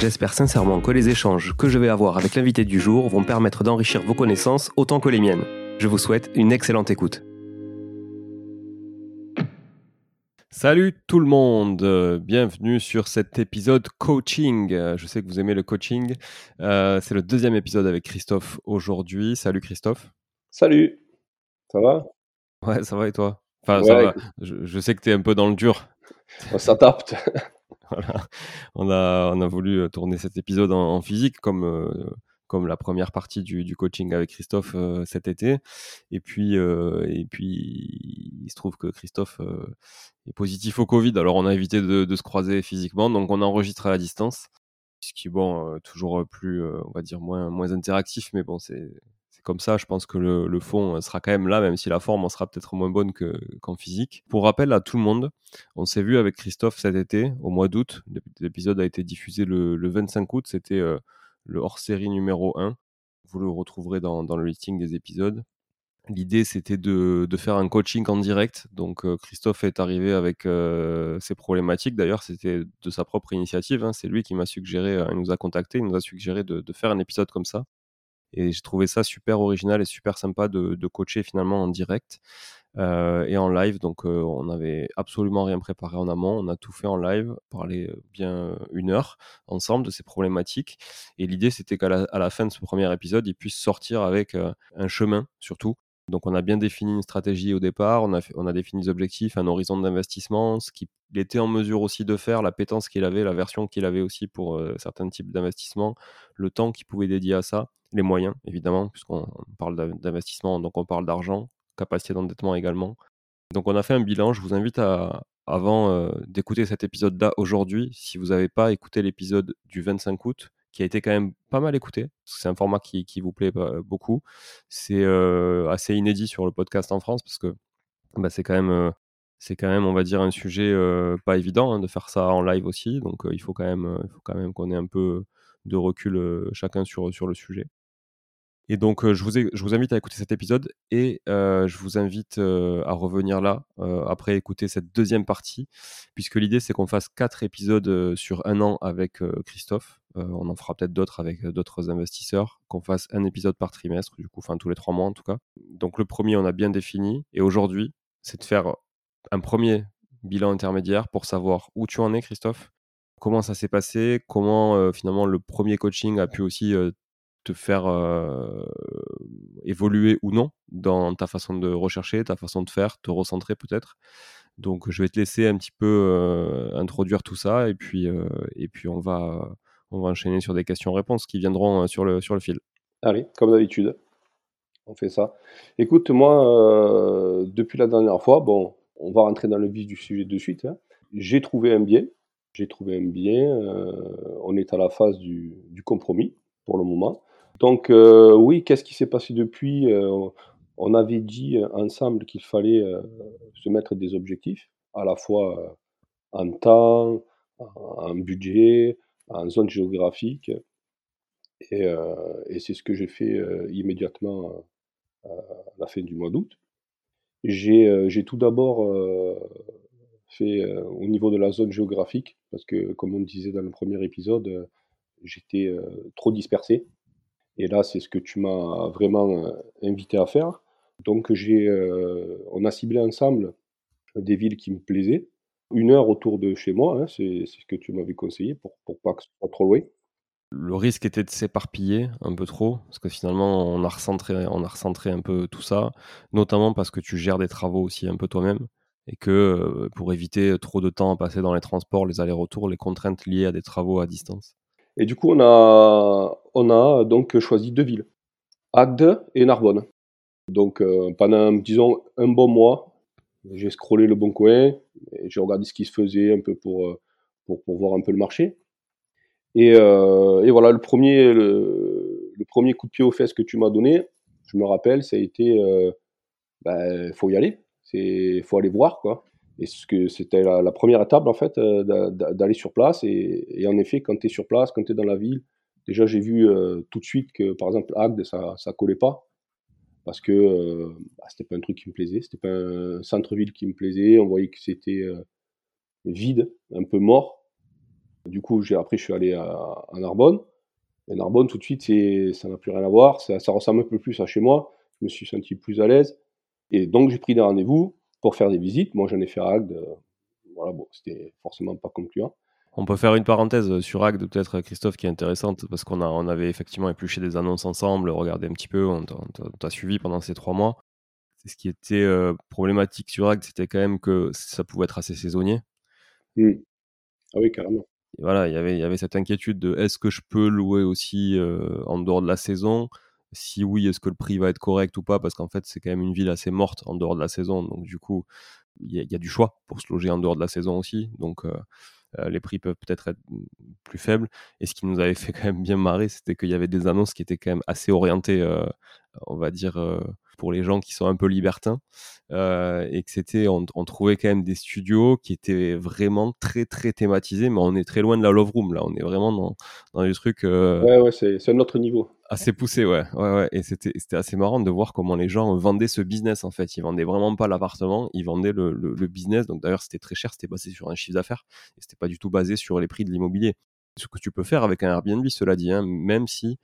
J'espère sincèrement que les échanges que je vais avoir avec l'invité du jour vont permettre d'enrichir vos connaissances autant que les miennes. Je vous souhaite une excellente écoute. Salut tout le monde, bienvenue sur cet épisode coaching. Je sais que vous aimez le coaching. Euh, c'est le deuxième épisode avec Christophe aujourd'hui. Salut Christophe. Salut, ça va? Ouais, ça va et toi? Enfin, ça va. Je, sais que tu es un peu dans le dur. On On a, on a voulu euh, tourner cet épisode en, physique comme, euh, comme la première partie du, coaching avec Christophe euh, cet été. Et puis, et puis, il se trouve que Christophe est positif au Covid. Alors, on a évité de, se croiser physiquement. Donc, on enregistre à la distance. Ce qui bon, toujours plus, on va dire, moins, moins interactif. Mais bon, c'est comme ça, je pense que le, fond euh, sera quand même là, même si la forme en sera peut-être moins bonne qu'en physique. Pour rappel à tout le monde, on s'est vu avec Christophe cet été, au mois d'août. L'épisode a été diffusé le, 25 août, c'était euh, le hors-série numéro 1. Vous le retrouverez dans, le listing des épisodes. L'idée, c'était de, faire un coaching en direct. Donc, euh, Christophe est arrivé avec ses problématiques. D'ailleurs, c'était de sa propre initiative. Hein. C'est lui qui m'a suggéré, il nous a contacté, il nous a suggéré de, faire un épisode comme ça. Et j'ai trouvé ça super original et super sympa de, coacher finalement en direct euh, et en live. Donc euh, on n'avait absolument rien préparé en amont. On a tout fait en live, parlé bien une heure ensemble de ces problématiques. Et l'idée c'était qu'à la, fin de ce premier épisode, il puisse sortir avec euh, un chemin surtout donc on a bien défini une stratégie au départ, on a, défini des objectifs, un horizon d'investissement, ce qu'il était en mesure aussi de faire, la pétence qu'il avait, la version qu'il avait aussi pour certains types d'investissements, le temps qu'il pouvait dédier à ça les moyens, évidemment, puisqu'on parle d'investissement, donc on parle d'argent, capacité d'endettement également. Donc on a fait un bilan, je vous invite à, avant euh, d'écouter cet épisode-là aujourd'hui, si vous n'avez pas écouté l'épisode du 25 août, qui a été quand même pas mal écouté, c'est un format qui, vous plaît beaucoup, c'est euh, assez inédit sur le podcast en France, parce que bah, c'est quand même... Euh, c'est quand même, on va dire, un sujet pas évident hein, de faire ça en live aussi. Donc, il faut quand même, faut quand même qu'on ait un peu de recul chacun sur, sur le sujet. Et donc, je, vous je vous invite à écouter cet épisode et je vous invite à revenir là après écouter cette deuxième partie, puisque l'idée c'est qu'on fasse quatre épisodes sur un an avec Christophe. on en fera peut-être d'autres avec d'autres investisseurs, qu'on fasse un épisode par trimestre, du coup, enfin tous les trois mois en tout cas. Donc, le premier, on a bien défini et aujourd'hui, c'est de faire un premier bilan intermédiaire pour savoir où tu en es, Christophe, comment ça s'est passé, comment finalement le premier coaching a pu aussi te faire évoluer ou non dans ta façon de rechercher, ta façon de faire, te recentrer peut-être. Donc je vais te laisser un petit peu introduire tout ça et puis, et puis on, va, on va enchaîner sur des questions-réponses qui viendront sur, le, sur le fil. Allez, comme d'habitude, on fait ça. Écoute, moi, depuis la dernière fois, bon, on va rentrer dans le vif du sujet de suite. Hein. J'ai trouvé un bien. J'ai trouvé un bien. on est à la phase du, du compromis pour le moment. Donc euh, oui, qu'est-ce qui s'est passé depuis euh, On avait dit ensemble qu'il fallait euh, se mettre des objectifs, à la fois en temps, en budget, en zone géographique. Et, c'est ce que j'ai fait immédiatement à la fin du mois d'août. J'ai tout d'abord fait au niveau de la zone géographique, parce que comme on disait dans le premier épisode, j'étais trop dispersé. Et là, c'est ce que tu m'as vraiment euh, invité à faire. Donc, j'ai, euh, on a ciblé ensemble des villes qui me plaisaient. Une heure autour de chez moi, hein, c'est, ce que tu m'avais conseillé pour, pour pas que ce soit trop loin. Le risque était de s'éparpiller un peu trop, parce que finalement, on a, recentré, on a recentré un peu tout ça, notamment parce que tu gères des travaux aussi un peu toi-même, et que euh, pour éviter trop de temps à passer dans les transports, les allers-retours, les contraintes liées à des travaux à distance. Et du coup, on a, on a donc choisi deux villes, Agde et Narbonne. Donc euh, pendant, disons, un bon mois, j'ai scrollé le bon coin, j'ai regardé ce qui se faisait un peu pour, euh, pour, voir un peu le marché. Et, euh, voilà, le premier, le, premier coup de pied aux fesses que tu m'as donné, je me rappelle, ça a été, il bah, faut y aller, c'est faut aller voir quoi. Et c'était la, première étape en fait d'aller sur place. Et, en effet, quand tu es sur place, quand tu es dans la ville, déjà j'ai vu tout de suite que par exemple Agde ça ça collait pas parce que euh, bah, pas un truc qui me plaisait, c'était pas un centre-ville qui me plaisait, on voyait que c'était euh, vide, un peu mort. Du coup, après, je suis allé à, Narbonne. Et Narbonne, tout de suite, ça n'a plus rien à voir, ça, ressemble un peu plus à chez moi, je me suis senti plus à l'aise. Et donc, j'ai pris des rendez-vous pour faire des visites. Moi, j'en ai fait à Agde. Euh, voilà, bon, c'était forcément pas concluant. On peut faire une parenthèse sur Agde, peut-être, Christophe, qui est intéressante, parce qu'on on avait effectivement épluché des annonces ensemble, regardé un petit peu, on t'a suivi pendant ces trois mois. Ce qui était euh, problématique sur Agde, c'était quand même que ça pouvait être assez saisonnier. Mmh. Ah oui, carrément. voilà, y il y avait cette inquiétude de est-ce que je peux louer aussi euh, en dehors de la saison? Si oui, est-ce que le prix va être correct ou pas Parce qu'en fait, c'est quand même une ville assez morte en dehors de la saison. Donc, du coup, il y, a du choix pour se loger en dehors de la saison aussi. Donc, euh, euh, les prix peuvent peut-être être plus faibles. Et ce qui nous avait fait quand même bien marrer, c'était qu'il y avait des annonces qui étaient quand même assez orientées, euh, on va dire, pour les gens qui sont un peu libertins. et que c'était, on, trouvait quand même des studios qui étaient vraiment très, très thématisés, mais on est très loin de la Love Room, là. On est vraiment dans, dans des trucs. ouais, ouais, c'est un autre niveau. Assez poussé, ouais. ouais, ouais. Et c'était assez marrant de voir comment les gens vendaient ce business, en fait. Ils vendaient vraiment pas l'appartement, ils vendaient le, le, business. Donc d'ailleurs, c'était très cher, c'était basé sur un chiffre d'affaires et c'était pas du tout basé sur les prix de l'immobilier. Ce que tu peux faire avec un Airbnb, cela dit, hein, même si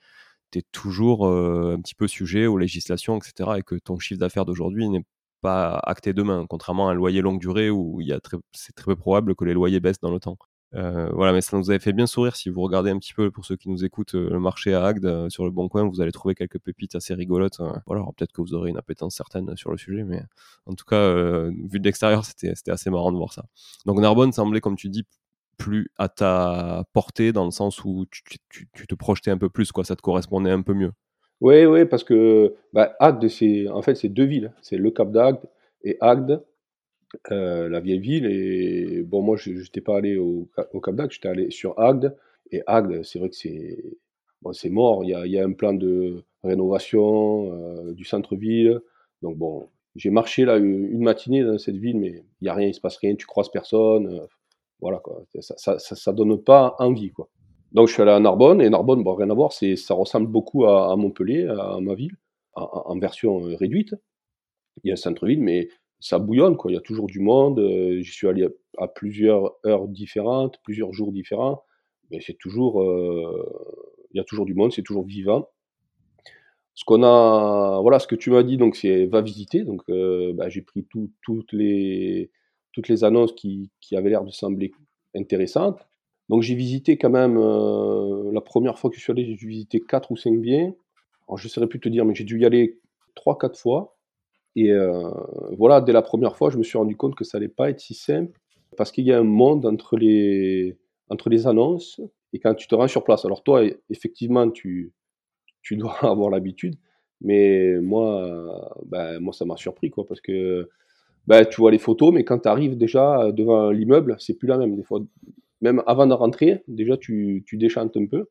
toujours un petit peu sujet aux législations, etc., et que ton chiffre d'affaires d'aujourd'hui n'est pas acté demain, contrairement à un loyer longue durée où il y a c'est très peu probable que les loyers baissent dans le temps. Voilà, mais ça nous avait fait bien sourire. Si vous regardez un petit peu, pour ceux qui nous écoutent, le marché à Agde sur le Bon Coin, vous allez trouver quelques pépites assez rigolotes. voilà, peut-être que vous aurez une appétence certaine sur le sujet, mais en tout cas, vu de l'extérieur, c'était assez marrant de voir ça. Donc Narbonne semblait, comme tu dis, plus à ta portée dans le sens où tu, te projetais un peu plus, quoi, ça te correspondait un peu mieux. Oui, oui, parce que bah, Agde, c'est en fait c'est deux villes, c'est le Cap d'Agde et Agde. Euh, la vieille ville. Et bon, moi, je n'étais pas allé au, Cap d'Agde, j'étais allé sur Agde. Et Agde, c'est vrai que c'est bon, c'est mort. Il y a, y a, un plan de rénovation euh, du centre-ville. Donc bon, j'ai marché là une matinée dans cette ville, mais il n'y a rien, il se passe rien, tu croises personne. Euh, voilà quoi, ça, ça, donne pas envie quoi. Donc je suis allé à Narbonne, et Narbonne, bon, rien à voir, c'est, ça ressemble beaucoup à, Montpellier, à, ma ville, en, version réduite. Il y a un centre-ville, mais ça bouillonne, quoi. Il y a toujours du monde. Euh, j'y suis allé à, plusieurs heures différentes, plusieurs jours différents. Mais c'est toujours, euh, il y a toujours du monde, c'est toujours vivant. Ce qu'on a, voilà, ce que tu m'as dit, donc c'est va visiter. Donc, euh, bah, j'ai pris toutes les toutes les annonces qui, avaient l'air de sembler intéressantes. Donc j'ai visité quand même, la première fois que je suis allé, j'ai dû visiter 4 ou 5 biens. Alors je ne saurais plus te dire, mais j'ai dû y aller 3-4 fois. Et euh, voilà, dès la première fois, je me suis rendu compte que ça n'allait pas être si simple, parce qu'il y a un monde entre les, entre les annonces et quand tu te rends sur place. Alors toi, effectivement, tu, tu dois avoir l'habitude, mais moi, ben, moi ça m'a surpris, quoi, parce que ben, tu vois les photos, mais quand tu arrives déjà devant l'immeuble, c'est plus la même. Des fois, même avant de rentrer, déjà tu, tu déchantes un peu.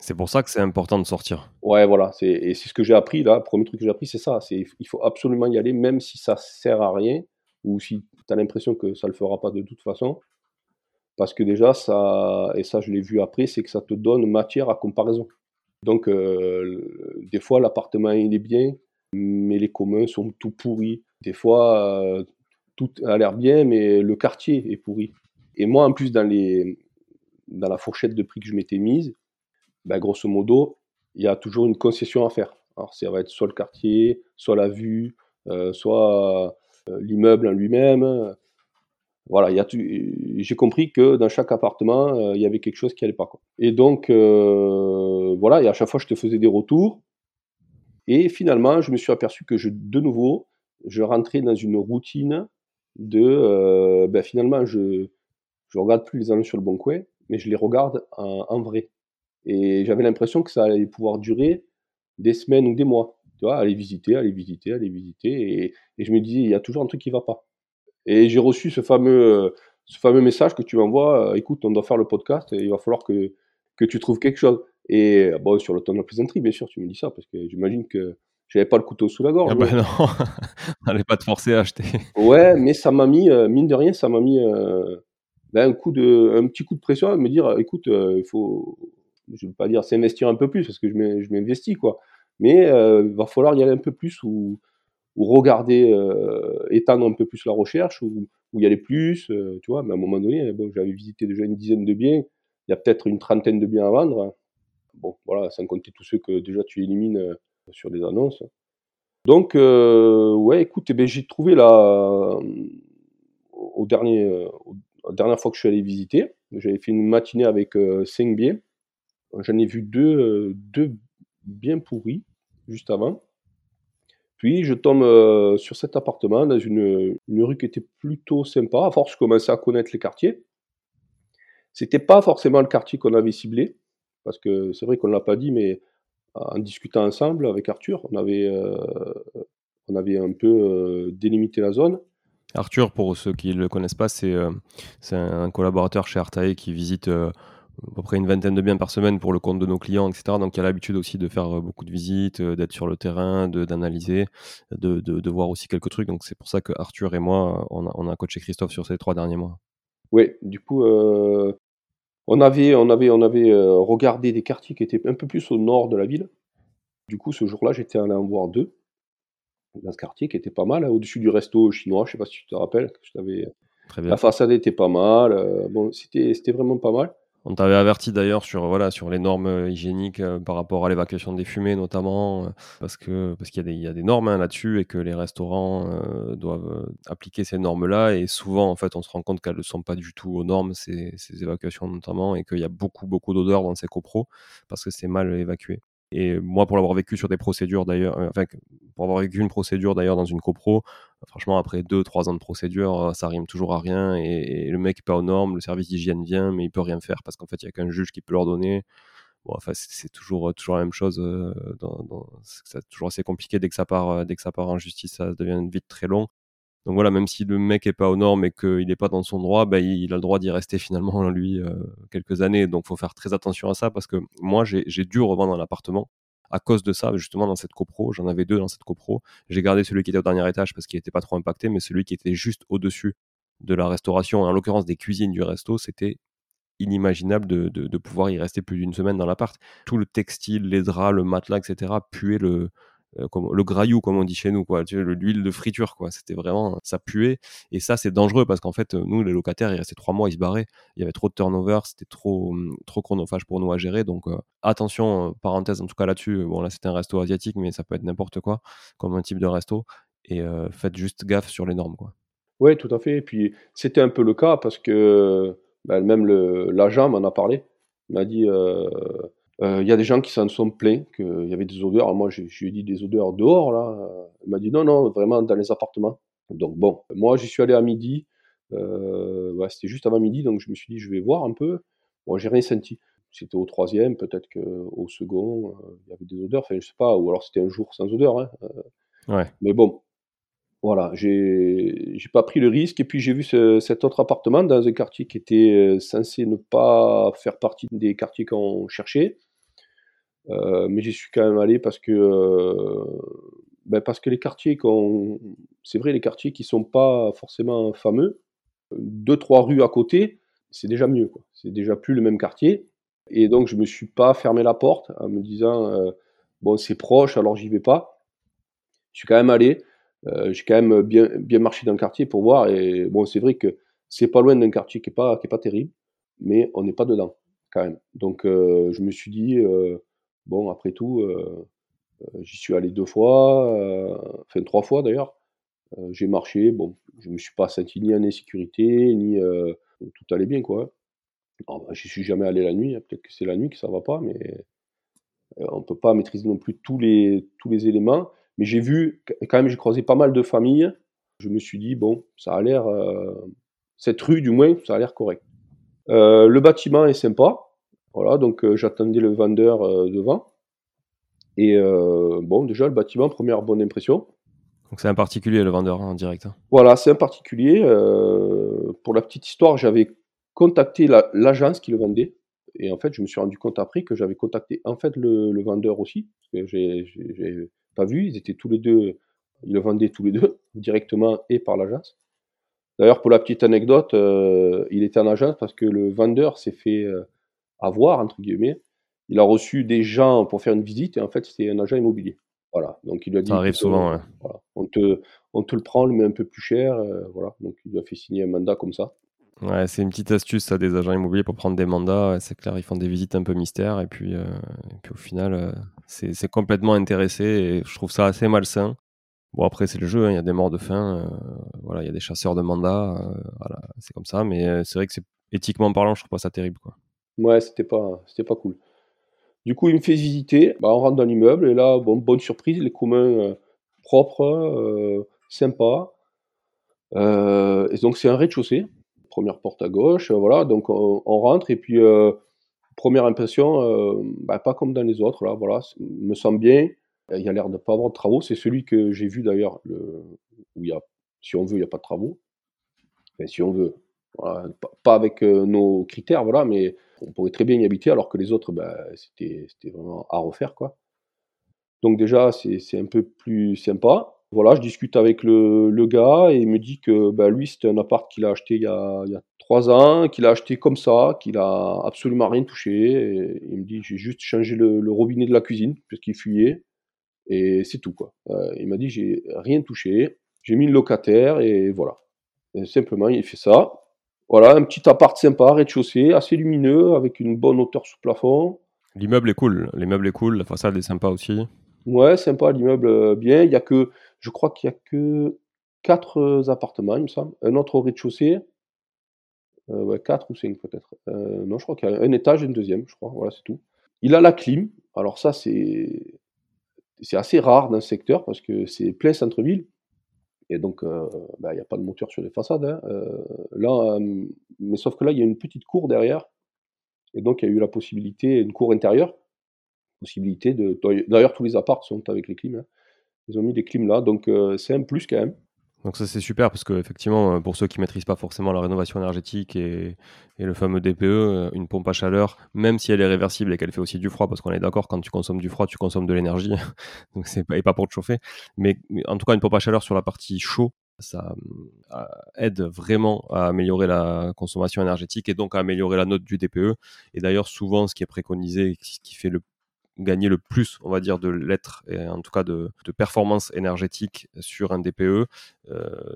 C'est pour ça que c'est important de sortir. Ouais, voilà, c'est et c'est ce que j'ai appris là, le premier truc que j'ai appris, c'est ça, c'est il faut absolument y aller même si ça sert à rien ou si tu as l'impression que ça le fera pas de toute façon. Parce que déjà ça et ça je l'ai vu après, c'est que ça te donne matière à comparaison. Donc euh, des fois l'appartement il est bien, mais les communs sont tout pourris. Des fois euh, tout a l'air bien, mais le quartier est pourri. Et moi en plus dans les dans la fourchette de prix que je m'étais mise, ben, grosso modo, il y a toujours une concession à faire. Alors, ça va être soit le quartier, soit la vue, euh, soit euh, l'immeuble en lui-même. Voilà, j'ai compris que dans chaque appartement, il y avait quelque chose qui n'allait pas. Et donc, voilà, et à chaque fois, je te faisais des retours. Et finalement, je me suis aperçu que je, de nouveau, je rentrais dans une routine de, ben, finalement, je ne regarde plus les annonces sur le bon coin, mais je les regarde en vrai. Et j'avais l'impression que ça allait pouvoir durer des semaines ou des mois. Tu vois, aller visiter, aller visiter, aller visiter. Et, je me disais, il y a toujours un truc qui va pas. Et j'ai reçu ce fameux, ce fameux message que tu m'envoies, euh, écoute, on doit faire le podcast et il va falloir que, que tu trouves quelque chose. Et bon, sur le ton de la plaisanterie, bien sûr, tu me dis ça, parce que j'imagine que j'avais pas le couteau sous la gorge. Ah bah non, on n'allait pas te forcer à acheter. Ouais, mais ça m'a mis, euh, mine de rien, ça m'a mis euh, ben, un, coup de, un petit coup de pression à me dire, écoute, euh, il faut, je veux pas dire s'investir un peu plus, parce que je m'investis, quoi. Mais il va falloir y aller un peu plus ou, ou regarder, étendre un peu plus la recherche, ou, ou y aller plus, tu vois. Mais à un moment donné, bon, j'avais visité déjà une dizaine de biens, il y a peut-être une trentaine de biens à vendre. Bon, voilà, sans compter tous ceux que déjà tu élimines sur des annonces. Donc, euh, ouais, écoute, eh ben, j'ai trouvé la, euh, au dernier, la dernière fois que je suis allé visiter, j'avais fait une matinée avec 5 biens. J'en ai vu deux, deux bien pourris juste avant. Puis je tombe sur cet appartement dans une, une, rue qui était plutôt sympa. À force, je commençais à connaître les quartiers. C'était pas forcément le quartier qu'on avait ciblé, parce que c'est vrai qu'on ne l'a pas dit, mais en discutant ensemble avec Arthur, on avait, euh, on avait un peu euh, délimité la zone. Arthur, pour ceux qui ne le connaissent pas, c'est euh, un collaborateur chez Artae qui visite à peu près une vingtaine de biens par semaine pour le compte de nos clients, etc. Donc il a l'habitude aussi de faire beaucoup de visites, d'être sur le terrain, d'analyser, de, de, de, voir aussi quelques trucs. Donc c'est pour ça que Arthur et moi, on a, on a coaché Christophe sur ces trois derniers mois. Oui, du coup, on avait, on avait, on avait euh, regardé des quartiers qui étaient un peu plus au nord de la ville. Du coup, ce jour-là, j'étais allé en voir deux dans ce quartier qui était pas mal, hein, au-dessus du resto chinois. Je sais pas si tu te rappelles. Je La façade était pas mal. Euh, bon, c'était, c'était vraiment pas mal. On t'avait averti d'ailleurs sur, voilà, sur les normes euh, hygiéniques euh, par rapport à l'évacuation des fumées notamment, euh, parce que parce qu'il y, y, a des normes hein, là-dessus et que les restaurants doivent appliquer ces normes-là. Et souvent, en fait, on se rend compte qu'elles ne sont pas du tout aux normes, ces, ces évacuations notamment, et qu'il y a beaucoup, beaucoup d'odeurs dans ces copros parce que c'est mal évacué. Et moi, pour l'avoir vécu sur des procédures d'ailleurs, enfin, pour avoir vécu une procédure d'ailleurs dans une copro, franchement, après 2-3 ans de procédure, euh, ça rime toujours à rien. Et, le mec n'est pas aux normes, le service d'hygiène vient, mais il peut rien faire parce qu'en fait, il n'y a qu'un juge qui peut l'ordonner. Bon, enfin, c'est toujours, toujours la même chose. Euh, c'est toujours assez compliqué dès que ça part, dès que ça part en justice, ça devient vite très long. Donc voilà, même si le mec est pas aux normes et qu'il n'est pas dans son droit, bah, il, a le droit d'y rester finalement lui euh, quelques années. Donc faut faire très attention à ça parce que moi j'ai dû revendre un appartement à cause de ça, justement dans cette copro. J'en avais deux dans cette copro. J'ai gardé celui qui était au dernier étage parce qu'il n'était pas trop impacté, mais celui qui était juste au-dessus de la restauration, en l'occurrence des cuisines du resto, c'était inimaginable de, pouvoir y rester plus d'une semaine dans l'appart. Tout le textile, les draps, le matelas, etc. puait le, comme, le graillou comme on dit chez nous quoi. L'huile de friture quoi. C'était vraiment ça puait. Et ça c'est dangereux parce qu'en fait nous les locataires il restait trois mois ils se barraient. Il y avait trop de turnover c'était trop hum, trop chronophage pour nous à gérer. Donc euh, attention euh, parenthèse en tout cas là-dessus bon là c'était un resto asiatique mais ça peut être n'importe quoi comme un type de resto. Et faites juste gaffe sur les normes quoi. Oui tout à fait. Et puis c'était un peu le cas parce que ben, même l'agent m'en a parlé. Il m'a dit euh, il y a des gens qui s'en sont plaints qu'il y avait des odeurs. moi, je lui ai dit des odeurs dehors, là. Il m'a dit non, non, vraiment dans les appartements. Donc bon, moi, j'y suis allé à midi. Euh, c'était juste avant midi, donc je me suis dit, je vais voir un peu. Bon, j'ai rien senti. C'était au troisième, peut-être qu'au second, euh, il y avait des odeurs. Enfin, je sais pas, ou alors c'était un jour sans odeur. Hein. ouais. Mais bon, voilà, j'ai pas pris le risque. Et puis j'ai vu cet autre appartement dans un quartier qui était censé ne pas faire partie des quartiers qu'on cherchait. Euh, mais j'y suis quand même allé parce que, euh, ben les quartiers, c'est vrai, les quartiers qui sont pas forcément fameux, deux, trois rues à côté, c'est déjà mieux. C'est déjà plus le même quartier. Et donc, je me suis pas fermé la porte en me disant, euh, bon, c'est proche, alors j'y vais pas. Je suis quand même allé. J'ai quand même bien, marché dans le quartier pour voir. Et bon, c'est vrai que c'est pas loin d'un quartier qui est pas, qui est pas terrible, mais on n'est pas dedans quand même. Donc, je me suis dit, Bon, après tout, euh, euh, j'y suis allé deux fois, euh, enfin trois fois d'ailleurs. j'ai marché, bon, je me suis pas senti ni en insécurité, ni tout allait bien quoi. Je bah, j'y suis jamais allé la nuit, hein, peut-être que c'est la nuit que ça va pas, mais on peut pas maîtriser non plus tous les, tous les éléments. Mais j'ai vu, quand même, j'ai croisé pas mal de familles. Je me suis dit, bon, ça a l'air, cette rue du moins, ça a l'air correct. le bâtiment est sympa, voilà, donc euh, j'attendais le vendeur euh, devant. Et euh, bon, déjà, le bâtiment, première bonne impression. Donc c'est un particulier, le vendeur en direct. Hein. Voilà, c'est un particulier. pour la petite histoire, j'avais contacté l'agence qui le vendait. et en fait, je me suis rendu compte après que j'avais contacté en fait le, le vendeur aussi, j'ai pas vu, ils étaient tous les deux, ils le vendaient tous les deux, directement et par l'agence. D'ailleurs, pour la petite anecdote, euh, il était en agence parce que le vendeur s'est fait euh, avoir, entre guillemets. Il a reçu des gens pour faire une visite et en fait, c'était un agent immobilier. Voilà, donc il lui a dit, Ça arrive souvent, ouais. voilà, on, te, on te le prend, on le met un peu plus cher, euh, voilà. Donc il lui a fait signer un mandat comme ça. Ouais, c'est une petite astuce, ça, des agents immobiliers pour prendre des mandats. C'est clair, ils font des visites un peu mystères et puis, et puis au final, c'est complètement intéressé et je trouve ça assez malsain. Bon, après, c'est le jeu, hein, il y a des morts de faim, euh, voilà, il y a des chasseurs de mandats, euh, c'est comme ça, mais euh, c'est vrai que c'est éthiquement parlant, je trouve pas ça terrible, quoi. Ouais, c'était pas, pas cool. Du coup, il me fait visiter, bah, on rentre dans l'immeuble et là, bon, bonne surprise, les communs propres, sympas. Et donc c'est un rez-de-chaussée, première porte à gauche, voilà, donc on, rentre et puis première impression, euh, bah, pas comme dans les autres, là, voilà, me semble bien. Il y a l'air de pas avoir de travaux, c'est celui que j'ai vu d'ailleurs, le- où il y a, si on veut, il n'y a pas de travaux. Enfin, si on veut, pas, avec euh, nos critères, voilà, mais on pourrait très bien y habiter, alors que les autres, bah, c'était vraiment à refaire, quoi. Donc déjà, c'est un peu plus sympa. Voilà, je discute avec le, gars et il me dit que bah, lui, c'était un appart qu'il a acheté il y a, trois ans, qu'il a acheté comme ça, qu'il a absolument rien touché. Il me dit, j'ai juste changé le, robinet de la cuisine, puisqu'il fuyait, et c'est tout, quoi. Euh, il m'a dit, j'ai rien touché, j'ai mis le locataire, et voilà. Et simplement, il fait ça. Voilà, un petit appart sympa, rez-de-chaussée, assez lumineux, avec une bonne hauteur sous plafond. L'immeuble est cool, l'immeuble est cool, la façade est sympa aussi. Ouais, sympa, l'immeuble euh, bien. Il y a que, je crois qu'il y a que quatre euh, appartements, il me semble. Un autre au rez-de-chaussée. Euh, quatre ou cinq peut-être. Non, je crois qu'il y a un étage et un deuxième, je crois. Voilà, c'est tout. Il a la clim. Alors ça, c'est assez rare dans ce secteur parce que c'est plein centre-ville. Et donc, bah, il n'y a pas de moteur sur les façades. hein. Là, mais sauf que là, il y a une petite cour derrière. Et donc, il y a eu la possibilité, une cour intérieure, possibilité de. D'ailleurs, tous les apparts sont avec les clims. hein. Ils ont mis des clims là, donc euh, c'est un plus quand même. Donc ça c'est super parce que effectivement euh, pour ceux qui maîtrisent pas forcément la rénovation énergétique et, et le fameux DPE, euh, une pompe à chaleur, même si elle est réversible et qu'elle fait aussi du froid, parce qu'on est d'accord quand tu consommes du froid tu consommes de l'énergie, donc c'est pas, et pas pour te chauffer. Mais en tout cas une pompe à chaleur sur la partie chaud, ça aide vraiment à améliorer la consommation énergétique et donc à améliorer la note du DPE. Et d'ailleurs souvent ce qui est préconisé, ce qui fait le gagner le plus, on va dire, de l'être, et en tout cas de, performance énergétique sur un DPE, euh,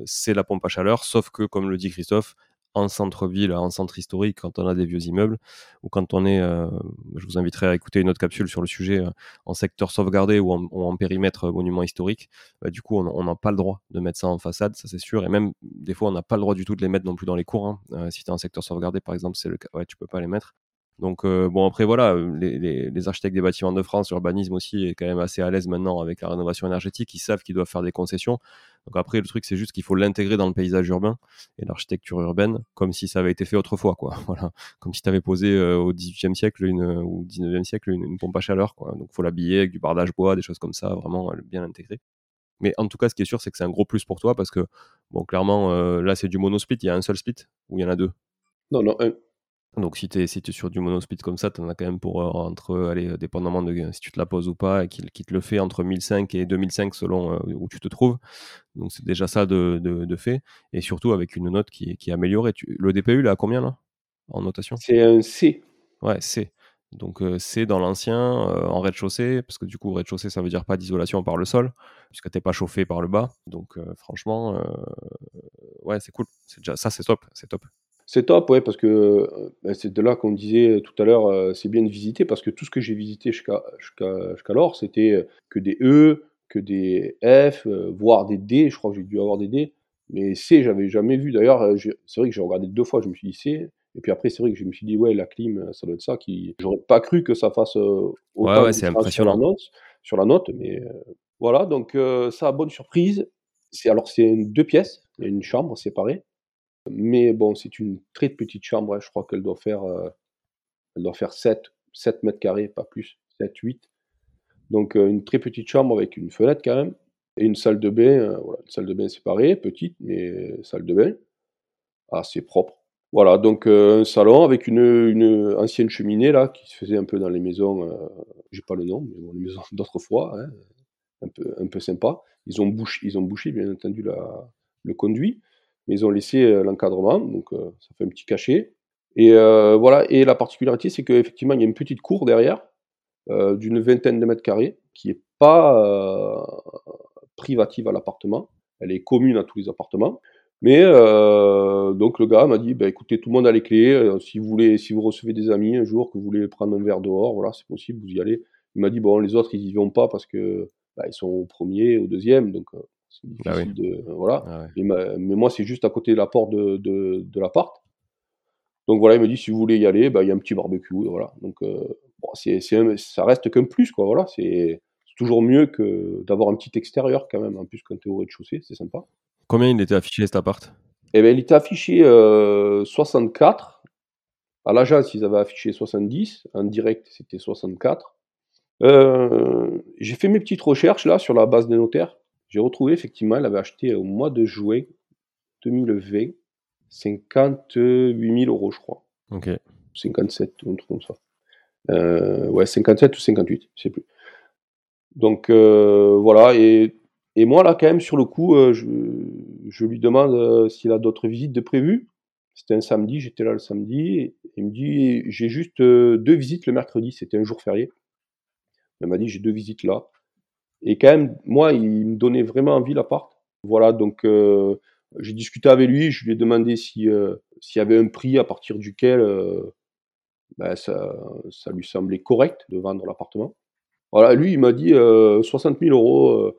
c'est la pompe à chaleur, sauf que, comme le dit Christophe, en centre-ville, en centre historique, quand on a des vieux immeubles, ou quand on est, euh, je vous inviterai à écouter une autre capsule sur le sujet, euh, en secteur sauvegardé ou en, périmètre monument historique, bah, du coup, on n'a pas le droit de mettre ça en façade, ça c'est sûr, et même des fois, on n'a pas le droit du tout de les mettre non plus dans les cours. Hein. Si tu es en secteur sauvegardé, par exemple, c'est le cas, ouais, tu peux pas les mettre. Donc euh, bon après voilà, les, les, les, architectes des bâtiments de France, l'urbanisme aussi est quand même assez à l'aise maintenant avec la rénovation énergétique, ils savent qu'ils doivent faire des concessions. Donc après le truc c'est juste qu'il faut l'intégrer dans le paysage urbain et l'architecture urbaine comme si ça avait été fait autrefois quoi. Voilà, comme si tu avais posé euh, au 18e siècle une, ou 19e siècle une, pompe à chaleur quoi. Donc faut l'habiller avec du bardage bois, des choses comme ça, vraiment bien intégré. Mais en tout cas, ce qui est sûr, c'est que c'est un gros plus pour toi parce que, bon, clairement, euh, là, c'est du monosplit. Il y a un seul split ou il y en a deux? Non, non, un. Donc si tu es, si es sur du monosplit comme ça, tu en as quand même pour euh, entre, allez, dépendamment de si tu te la poses ou pas, et qu'il qu te le fait entre 1005 et 2005 selon euh, où tu te trouves. Donc c'est déjà ça de, de, de, fait. Et surtout avec une note qui, qui est améliorée. Tu, le DPU, là, à combien là? En notation? C'est un C. Ouais, C. Donc euh, C dans l'ancien, euh, en rez-de-chaussée, parce que du coup, rez-de-chaussée, ça veut dire pas d'isolation par le sol, puisque t'es pas chauffé par le bas. Donc euh, franchement, ouais, c'est cool. Déjà, ça, c'est top. C'est top. C'est top, ouais, parce que ben, c'est de là qu'on disait tout à l'heure, euh, c'est bien de visiter, parce que tout ce que j'ai visité jusqu'à jusqu'à jusqu'alors, c'était que des E, que des F, euh, voire des D, je crois que j'ai dû avoir des D, mais C, j'avais jamais vu. D'ailleurs, euh, c'est vrai que j'ai regardé deux fois, je me suis dit C, et puis après, c'est vrai que je me suis dit, ouais, la clim, ça doit être ça, qui... j'aurais pas cru que ça fasse euh, autant ouais, ouais, c'est impressionnant. Sur la note, sur la note mais euh, voilà, donc ça, bonne surprise. Alors, c'est deux pièces, il y a une chambre séparée, mais bon, c'est une très petite chambre, hein. je crois qu'elle doit faire, euh, elle doit faire 7, 7 mètres carrés, pas plus, 7, 8. Donc euh, une très petite chambre avec une fenêtre quand même, et une salle de bain, euh, une salle de bain séparée, petite, mais salle de bain, assez propre. Voilà, donc un salon avec une, ancienne cheminée là qui se faisait un peu dans les maisons, j'ai pas le nom, mais bon, les maisons d'autrefois, hein, un peu un peu sympa. Ils ont bouché, ils ont bouché bien entendu le conduit, mais ils ont laissé l'encadrement, donc ça fait un petit cachet. Et voilà, et la particularité c'est qu'effectivement il y a une petite cour derrière d'une vingtaine de mètres carrés qui est pas privative à l'appartement, elle est commune à tous les appartements. Mais euh, donc le gars m'a dit, bah, écoutez, tout le monde a les clés. Euh, si vous voulez, si vous recevez des amis un jour que vous voulez prendre un verre dehors, voilà, c'est possible, vous y allez. Il m'a dit bon, les autres ils y vont pas parce que bah, ils sont au premier, au deuxième, donc euh, c'est Ah oui. difficile de voilà. Ah ma- mais moi c'est juste à côté de la porte de, de, de l'appart. Donc voilà, il me dit si vous voulez y aller, bah, il y a un petit barbecue, voilà. Donc euh, bon, c'est, ça reste qu'un plus quoi, voilà. C'est toujours mieux que d'avoir un petit extérieur quand même. En plus quand t'es au rez-de-chaussée, c'est sympa. Combien il était affiché cet appart? Eh ben, il était affiché euh, 64. À l'agence, ils avaient affiché 70. En direct, c'était 64. Euh, j'ai fait mes petites recherches là sur la base des notaires. J'ai retrouvé effectivement, elle avait acheté au mois de juin 2020 58 000 euros, je crois. Ok. 57, ou un truc comme ça. Euh, ouais, 57 ou 58, je sais plus. Donc euh, voilà, et, et moi là, quand même, sur le coup, euh, je, je lui demande s'il a d'autres visites de prévues. C'était un samedi, j'étais là le samedi, et il me dit j'ai juste deux visites le mercredi, c'était un jour férié. Il m'a dit j'ai deux visites là. Et quand même, moi, il me donnait vraiment envie l'appart. Voilà, donc euh, j'ai discuté avec lui, je lui ai demandé si, euh, s'il y avait un prix à partir duquel euh, ben, ça, ça lui semblait correct de vendre l'appartement. Voilà, lui, il m'a dit euh, 60 000 euros,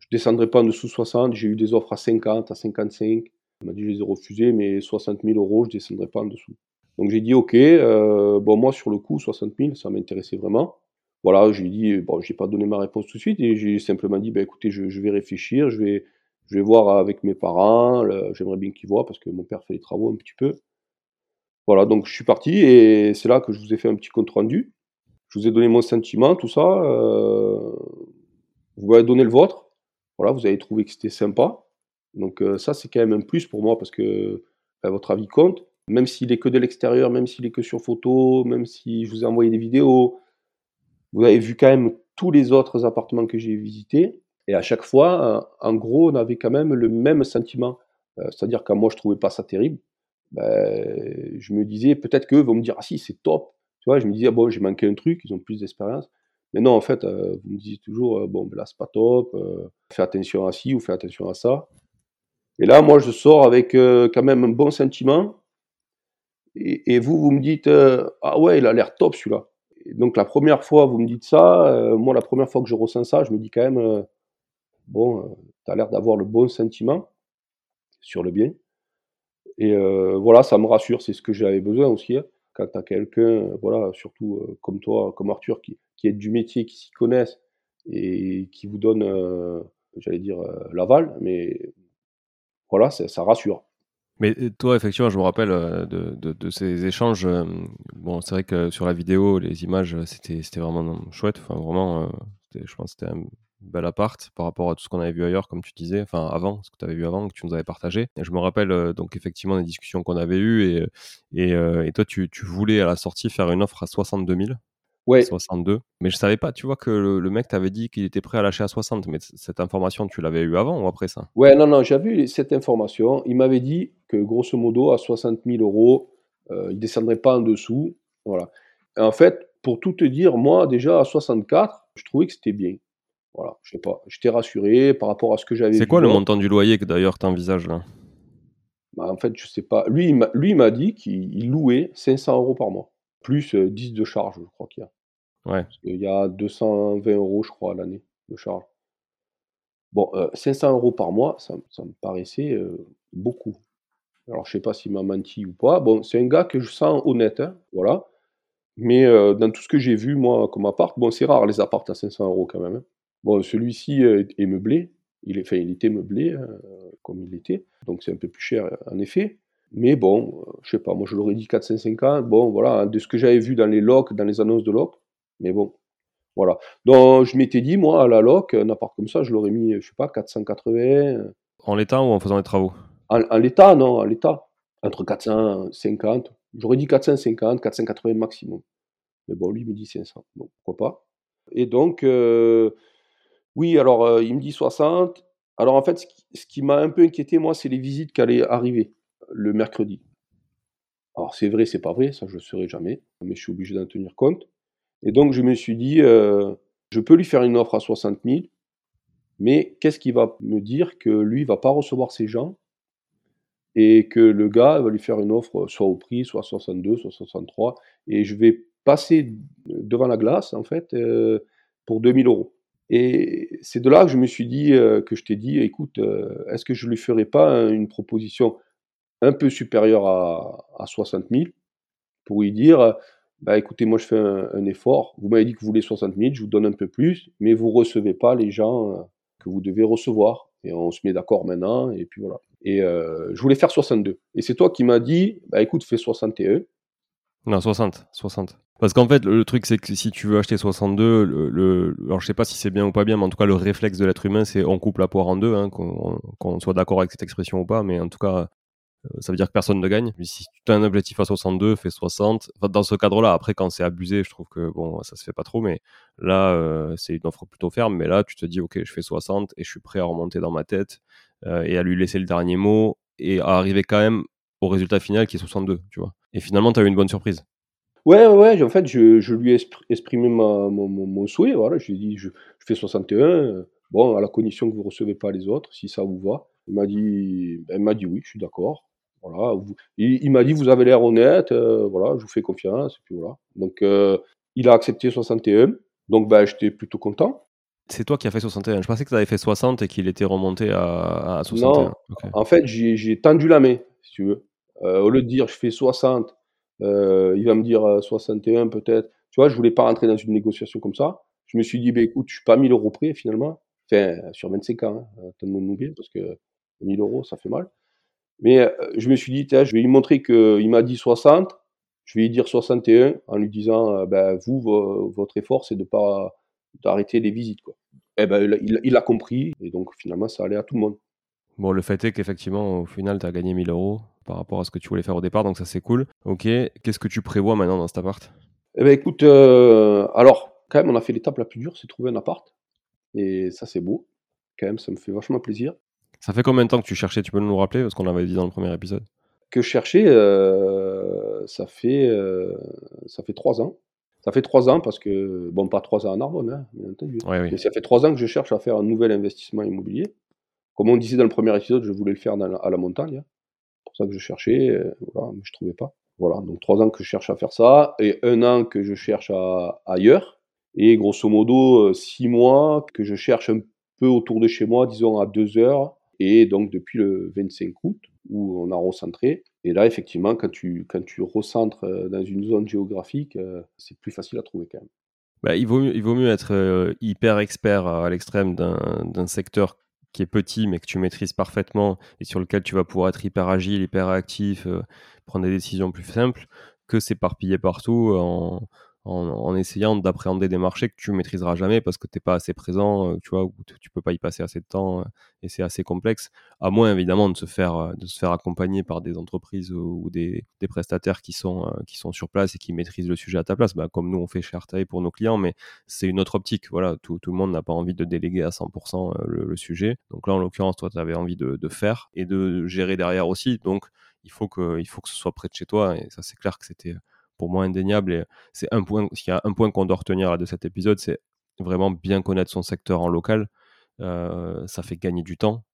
je descendrai pas en dessous de 60. J'ai eu des offres à 50, à 55. Il m'a dit je les ai refusées, mais 60 000 euros, je descendrai pas en dessous. Donc j'ai dit ok, bon moi sur le coup 60 000, ça m'intéressait vraiment. Voilà, j'ai dit bon, j'ai pas donné ma réponse tout de suite et j'ai simplement dit bah écoutez, je, je vais réfléchir, je vais, je vais voir avec mes parents, j'aimerais bien qu'ils voient parce que mon père fait les travaux un petit peu. Voilà, donc je suis parti et c'est là que je vous ai fait un petit compte rendu. Je vous ai donné mon sentiment, tout ça. euh, vous m'avez donné le vôtre. Voilà, vous avez trouvé que c'était sympa. Donc euh, ça, c'est quand même un plus pour moi parce que ben, votre avis compte. Même s'il est que de l'extérieur, même s'il est que sur photo, même si je vous ai envoyé des vidéos, vous avez vu quand même tous les autres appartements que j'ai visités. Et à chaque fois, euh, en gros, on avait quand même le même sentiment. Euh, C'est-à-dire que moi, je trouvais pas ça terrible. Ben, je me disais, peut-être qu'eux vont me dire, ah si, c'est top. Tu vois, je me disais, bon, j'ai manqué un truc, ils ont plus d'expérience. Mais non, en fait, euh, vous me dites toujours, bon, ben là, c'est pas top, euh, fais attention à ci ou fais attention à ça. Et là, moi, je sors avec quand même un bon sentiment. Et, vous, vous me dites, ah ouais, il a l'air top celui-là. Donc, la première fois, vous me dites ça. euh, moi, la première fois que je ressens ça, je me dis quand même, euh, bon, tu as l'air d'avoir le bon sentiment sur le bien. Et euh, voilà, ça me rassure, c'est ce que j'avais besoin aussi. hein. Quand tu as quelqu'un, euh, voilà, surtout euh, comme toi, comme Arthur, qui, est du métier, qui s'y connaissent et qui vous donne, euh, j'allais dire, euh, l'aval, mais voilà, ça rassure. Mais euh, toi, effectivement, je me rappelle euh, de, de- ces échanges. euh, Bon, c'est vrai que sur la vidéo, les images, c'était vraiment chouette. Enfin, vraiment, je pense que c'était un bel appart par rapport à tout ce qu'on avait vu ailleurs, comme tu disais, enfin avant, ce que tu avais vu avant, que tu nous avais partagé. Et je me rappelle donc effectivement des discussions qu'on avait eues et, et toi, tu, tu voulais à la sortie faire une offre à 62 000. Ouais, 62. Mais je savais pas, tu vois, que le, le mec t'avait dit qu'il était prêt à lâcher à 60. Mais cette information, tu l'avais eu avant ou après ça? Ouais, non, non, j'avais eu cette information. Il m'avait dit que grosso modo, à 60 000 euros, euh, il descendrait pas en dessous. Voilà. Et en fait, pour tout te dire, moi, déjà à 64, je trouvais que c'était bien. Voilà, je sais pas, j'étais rassuré par rapport à ce que j'avais vu. C'est quoi le montant du loyer que d'ailleurs t'envisages là? Bah, en fait, je sais pas. Lui, il m'a, lui, il m'a dit qu'il il louait 500 euros par mois, plus euh, 10 de charge, je crois qu'il y a. Ouais. Parce qu'il y a 220 euros, je crois, à l'année de charge. Bon, euh, 500 euros par mois, ça, me- ça me paraissait euh, beaucoup. Alors, je sais pas s'il m'a menti ou pas. Bon, c'est un gars que je sens honnête, hein, voilà. Mais euh, dans tout ce que j'ai vu, moi, comme appart, bon, c'est rare les apparts à 500 euros quand même. hein. Bon, celui-ci est meublé. Il, est, enfin, il était meublé, hein, comme il était. Donc, c'est un peu plus cher, en effet. Mais bon, euh, je sais pas, moi, je l'aurais dit 450. Bon, voilà, hein, de ce que j'avais vu dans les locs, dans les annonces de loc. Mais bon, voilà. Donc, je m'étais dit, moi, à la loc, un appart comme ça, je l'aurais mis, je sais pas, 480. euh, En l'état ou en faisant les travaux? En, en l'état, non, en l'état. entre 450, j'aurais dit 450, 480 maximum. Mais bon, lui, il me dit 500. Donc, pourquoi pas. Et donc, euh, oui, alors, euh, il me dit 60. Alors, en fait, ce qui, m'a un peu inquiété, moi, c'est les visites qui allaient arriver le mercredi. Alors, c'est vrai, c'est pas vrai, ça, je ne saurais jamais, mais je suis obligé d'en tenir compte. Et donc, je me suis dit, euh, je peux lui faire une offre à 60 000, mais qu'est-ce qui va me dire que lui, va pas recevoir ses gens et que le gars va lui faire une offre soit au prix, soit 62, soit 63, et je vais passer devant la glace, en fait, euh, pour 2000 euros. Et c'est de là que je me suis dit, euh, que je t'ai dit, écoute, euh, est-ce que je lui ferais pas une proposition? Un peu supérieure à, à 60 000 pour lui dire, bah écoutez, moi je fais un, effort, vous m'avez dit que vous voulez 60 000, je vous donne un peu plus, mais vous recevez pas les gens que vous devez recevoir. Et on se met d'accord maintenant, et puis voilà. Et je voulais faire 62. Et c'est toi qui m'as dit, bah écoute, fais 61. Non, 60, 60. Parce qu'en fait, le, truc, c'est que si tu veux acheter 62, le, alors je sais pas si c'est bien ou pas bien, mais en tout cas, le réflexe de l'être humain, c'est on coupe la poire en deux, hein, qu'on soit d'accord avec cette expression ou pas, mais en tout cas, euh, ça veut dire que personne ne gagne. Si tu as un objectif à 62, fais 60. dans ce cadre-là, après, quand c'est abusé, je trouve que bon, ça se fait pas trop, mais là, euh, c'est une offre plutôt ferme. Mais là, tu te dis, OK, je fais 60 et je suis prêt à remonter dans ma tête euh, et à lui laisser le dernier mot et à arriver quand même au résultat final qui est 62, tu vois. Et finalement, tu as eu une bonne surprise. Ouais, ouais, en fait, je, lui ai exprimé mon, souhait. Voilà, je lui ai dit, je, fais 61. Bon, à la condition que vous recevez pas les autres, si ça vous va. Il m'a dit, ben, il m'a dit oui, je suis d'accord. Voilà, il, m'a dit vous avez l'air honnête, euh, voilà, je vous fais confiance. Et puis voilà. Donc euh, il a accepté 61, donc ben, j'étais plutôt content. C'est toi qui as fait 61. Je pensais que tu avais fait 60 et qu'il était remonté à, à 61. Non, en fait j'ai tendu la main, si tu veux. Euh, au lieu de dire je fais 60, il va me dire 61 peut-être. Tu vois, je voulais pas rentrer dans une négociation comme ça. Je me suis dit, ben, écoute, je suis pas 1000 euros près finalement. Enfin, sur 25 ans, hein, bien, parce que 1000 euros, ça fait mal. Mais euh, je me suis dit, je vais lui montrer qu'il m'a dit 60, je vais lui dire 61 en lui disant, euh, ben, vous, votre effort, c'est de pas d'arrêter les visites. Quoi. Et eh ben, il, a compris, et donc finalement, ça allait à tout le monde. Bon, le fait est qu'effectivement, au final, tu as gagné 1000 euros par rapport à ce que tu voulais faire au départ, donc ça c'est cool. Ok, qu'est-ce que tu prévois maintenant dans cet appart? Eh ben écoute, euh, alors, quand même, on a fait l'étape la plus dure, c'est trouver un appart. Et ça, c'est beau. Quand même, ça me fait vachement plaisir. Ça fait combien de temps que tu cherchais? Tu peux nous rappeler? Parce qu'on l'avait dit dans le premier épisode. Que chercher, euh, ça, fait, euh, ça fait trois ans. Ça fait trois ans parce que, bon, pas trois ans à Narbonne, hein, bien entendu. Mais ça fait trois ans que je cherche à faire un nouvel investissement immobilier. Comme on disait dans le premier épisode, je voulais le faire à la montagne. Hein. C'est pour ça que je cherchais, euh, voilà, mais je trouvais pas. Voilà, donc trois ans que je cherche à faire ça, et un an que je cherche ailleurs, et grosso modo six mois que je cherche un peu autour de chez moi, disons à deux heures, et donc depuis le 25 août, où on a recentré, et là effectivement quand tu, quand tu recentres euh, dans une zone géographique, euh, c'est plus facile à trouver quand même. Bah, il, vaut mieux, il vaut mieux être euh, hyper expert à l'extrême d'un secteur qui est petit mais que tu maîtrises parfaitement et sur lequel tu vas pouvoir être hyper agile, hyper actif, prendre des décisions plus simples, que s'éparpiller partout en, en, essayant d'appréhender des marchés que tu maîtriseras jamais parce que tu n'es pas assez présent, euh, tu vois, ou tu peux pas y passer assez de temps euh, et c'est assez complexe. À moins évidemment de se faire, euh, de se faire accompagner par des entreprises ou, des, prestataires qui sont, qui sont sur place et qui maîtrisent le sujet à ta place, bah, comme nous on fait chez Artaï pour nos clients, mais c'est une autre optique. Voilà, tout, tout le monde n'a pas envie de déléguer à 100% le, sujet. Donc là, en l'occurrence, toi, tu avais envie de, de faire et de gérer derrière aussi. Donc il faut que, il faut que ce soit près de chez toi et ça c'est clair que c'était pour moi indéniable. Et c'est un point, s'il y a un point qu'on doit retenir de cet épisode, c'est vraiment bien connaître son secteur en local. Euh, ça fait gagner du temps,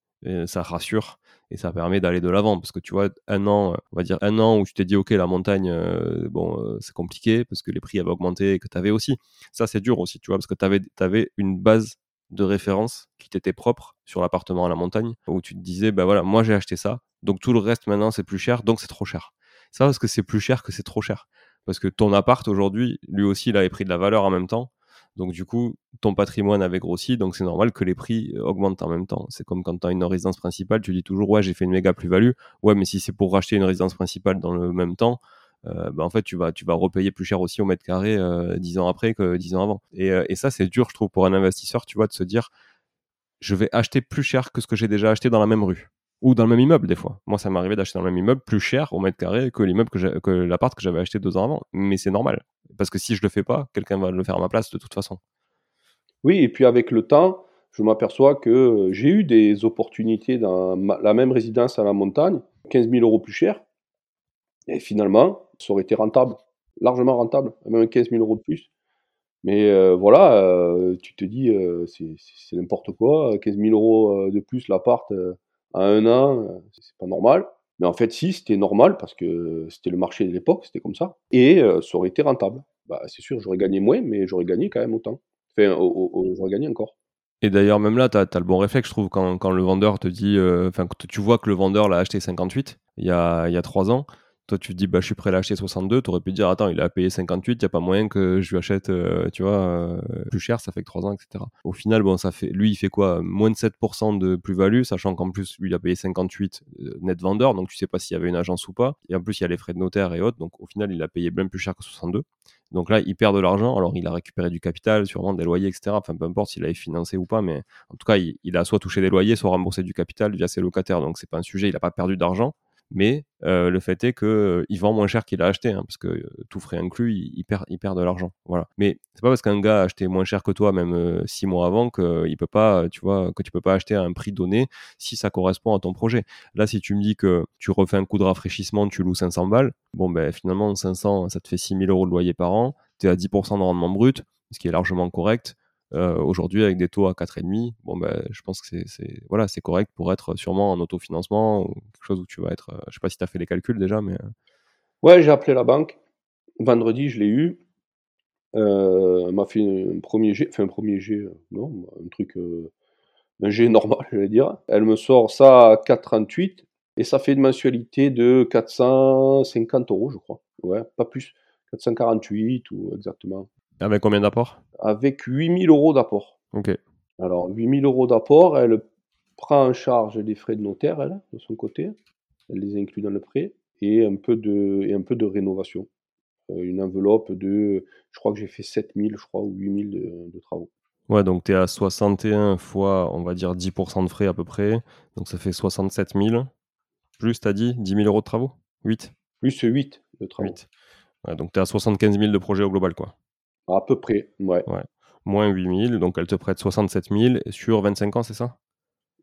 ça rassure et ça permet d'aller de l'avant. Parce que tu vois, un an, on va dire un an où tu t'es dit, OK, la montagne, euh, bon, euh, c'est compliqué parce que les prix avaient augmenté et que tu avais aussi. Ça, c'est dur aussi, tu vois, parce que tu avais, avais, une base de référence qui t'était propre sur l'appartement à la montagne où tu te disais, bah voilà, moi j'ai acheté ça, donc tout le reste maintenant c'est plus cher, donc c'est trop cher. C'est parce que c'est plus cher que c'est trop cher parce que ton appart aujourd'hui, lui aussi, il avait pris de la valeur en même temps. Donc du coup, ton patrimoine avait grossi, donc c'est normal que les prix euh, augmentent en même temps. C'est comme quand tu as une résidence principale, tu dis toujours ouais j'ai fait une méga plus-value. Ouais mais si c'est pour racheter une résidence principale dans le même temps, euh, bah, en fait tu vas, repayer plus cher aussi au mètre carré euh, dix ans après que dix ans avant. Et, et ça c'est dur je trouve pour un investisseur, tu vois, de se dire je vais acheter plus cher que ce que j'ai déjà acheté dans la même rue. Ou dans le même immeuble, des fois. Moi, ça arrivé d'acheter dans le même immeuble plus cher au mètre carré que l'immeuble que l'appart que j'avais acheté deux ans avant. Mais c'est normal. Parce que si je le fais pas, quelqu'un va le faire à ma place de toute façon. Oui, et puis avec le temps, je m'aperçois que j'ai eu des opportunités dans la même résidence à la montagne, 15 000 euros plus cher. Et finalement, ça aurait été rentable, largement rentable, même 15 000 euros de plus. Mais euh, voilà, euh, tu te dis, euh, c'est n'importe quoi, 15 000 euros de plus l'appart à un an, c'est pas normal. Mais en fait, si, c'était normal parce que c'était le marché de l'époque, c'était comme ça. Et ça aurait été rentable. Bah, c'est sûr, j'aurais gagné moins, mais j'aurais gagné quand même autant. Enfin, j'aurais gagné encore. Et d'ailleurs, même là, tu as, le bon réflexe, je trouve, quand, le vendeur te dit, enfin, tu vois que le vendeur l'a acheté 58 il y a, il y a 3 ans, toi, tu te dis, bah, je suis prêt à l'acheter 62. Tu aurais pu dire, attends, il a payé 58, il n'y a pas moyen que je lui achète, euh, tu vois, euh, plus cher, ça fait que 3 ans, etc. Au final, bon, ça fait, lui, il fait quoi Moins de 7% de plus-value, sachant qu'en plus, lui, il a payé 58 euh, net vendeur, donc tu sais pas s'il y avait une agence ou pas. Et en plus, il y a les frais de notaire et autres, donc au final, il a payé bien plus cher que 62. Donc là, il perd de l'argent. Alors, il a récupéré du capital, sûrement des loyers, etc. Enfin, peu importe s'il avait financé ou pas, mais en tout cas, il, il, a soit touché des loyers, soit remboursé du capital via ses locataires. Donc, c'est pas un sujet. Il n'a pas perdu d'argent mais le fait est qu'il euh, vend moins cher qu'il a acheté, hein, parce que tout frais inclus, il, perd, il de l'argent. Voilà. Mais c'est pas parce qu'un gars a acheté moins cher que toi, même six mois avant, que peut pas, tu vois, que tu peux pas acheter à un prix donné si ça correspond à ton projet. Là, si tu me dis que tu refais un coup de rafraîchissement, tu loues 500 balles, bon ben finalement 500, ça te fait 6000 euros de loyer par an, tu es à 10% de rendement brut, ce qui est largement correct. Euh, aujourd'hui, avec des taux à 4,5, bon, ben, je pense que c'est voilà, correct pour être sûrement en autofinancement ou quelque chose où tu vas être. Euh, je sais pas si tu as fait les calculs déjà, mais. Euh. Ouais, j'ai appelé la banque. Vendredi, je l'ai eu. elle m'a fait un premier G, enfin un premier G, non, un truc, un G normal, je vais dire. Elle me sort ça à 4,38 et ça fait une mensualité de 450 euros, je crois. Ouais, pas plus. 448 ou exactement. Avec combien d'apports? Avec 8000 euros d'apport. Ok. Alors, 8000 euros d'apport, elle prend en charge les frais de notaire, elle, de son côté. Elle les inclut dans le prêt. Et un peu de, et un peu de rénovation. Euh, une enveloppe de, je crois que j'ai fait 7000, je crois, ou 8000 de, de travaux. Ouais, donc tu es à 61 fois, on va dire 10% de frais à peu près. Donc ça fait 67 000. Plus, tu as dit 10 000 euros de travaux? 8 Plus 8 de travaux. 8. Ouais, donc tu es à 75 000 de projet au global, quoi. À peu près, ouais. ouais. Moins 8000, donc elle te prête 67 000 sur 25 ans, c'est ça?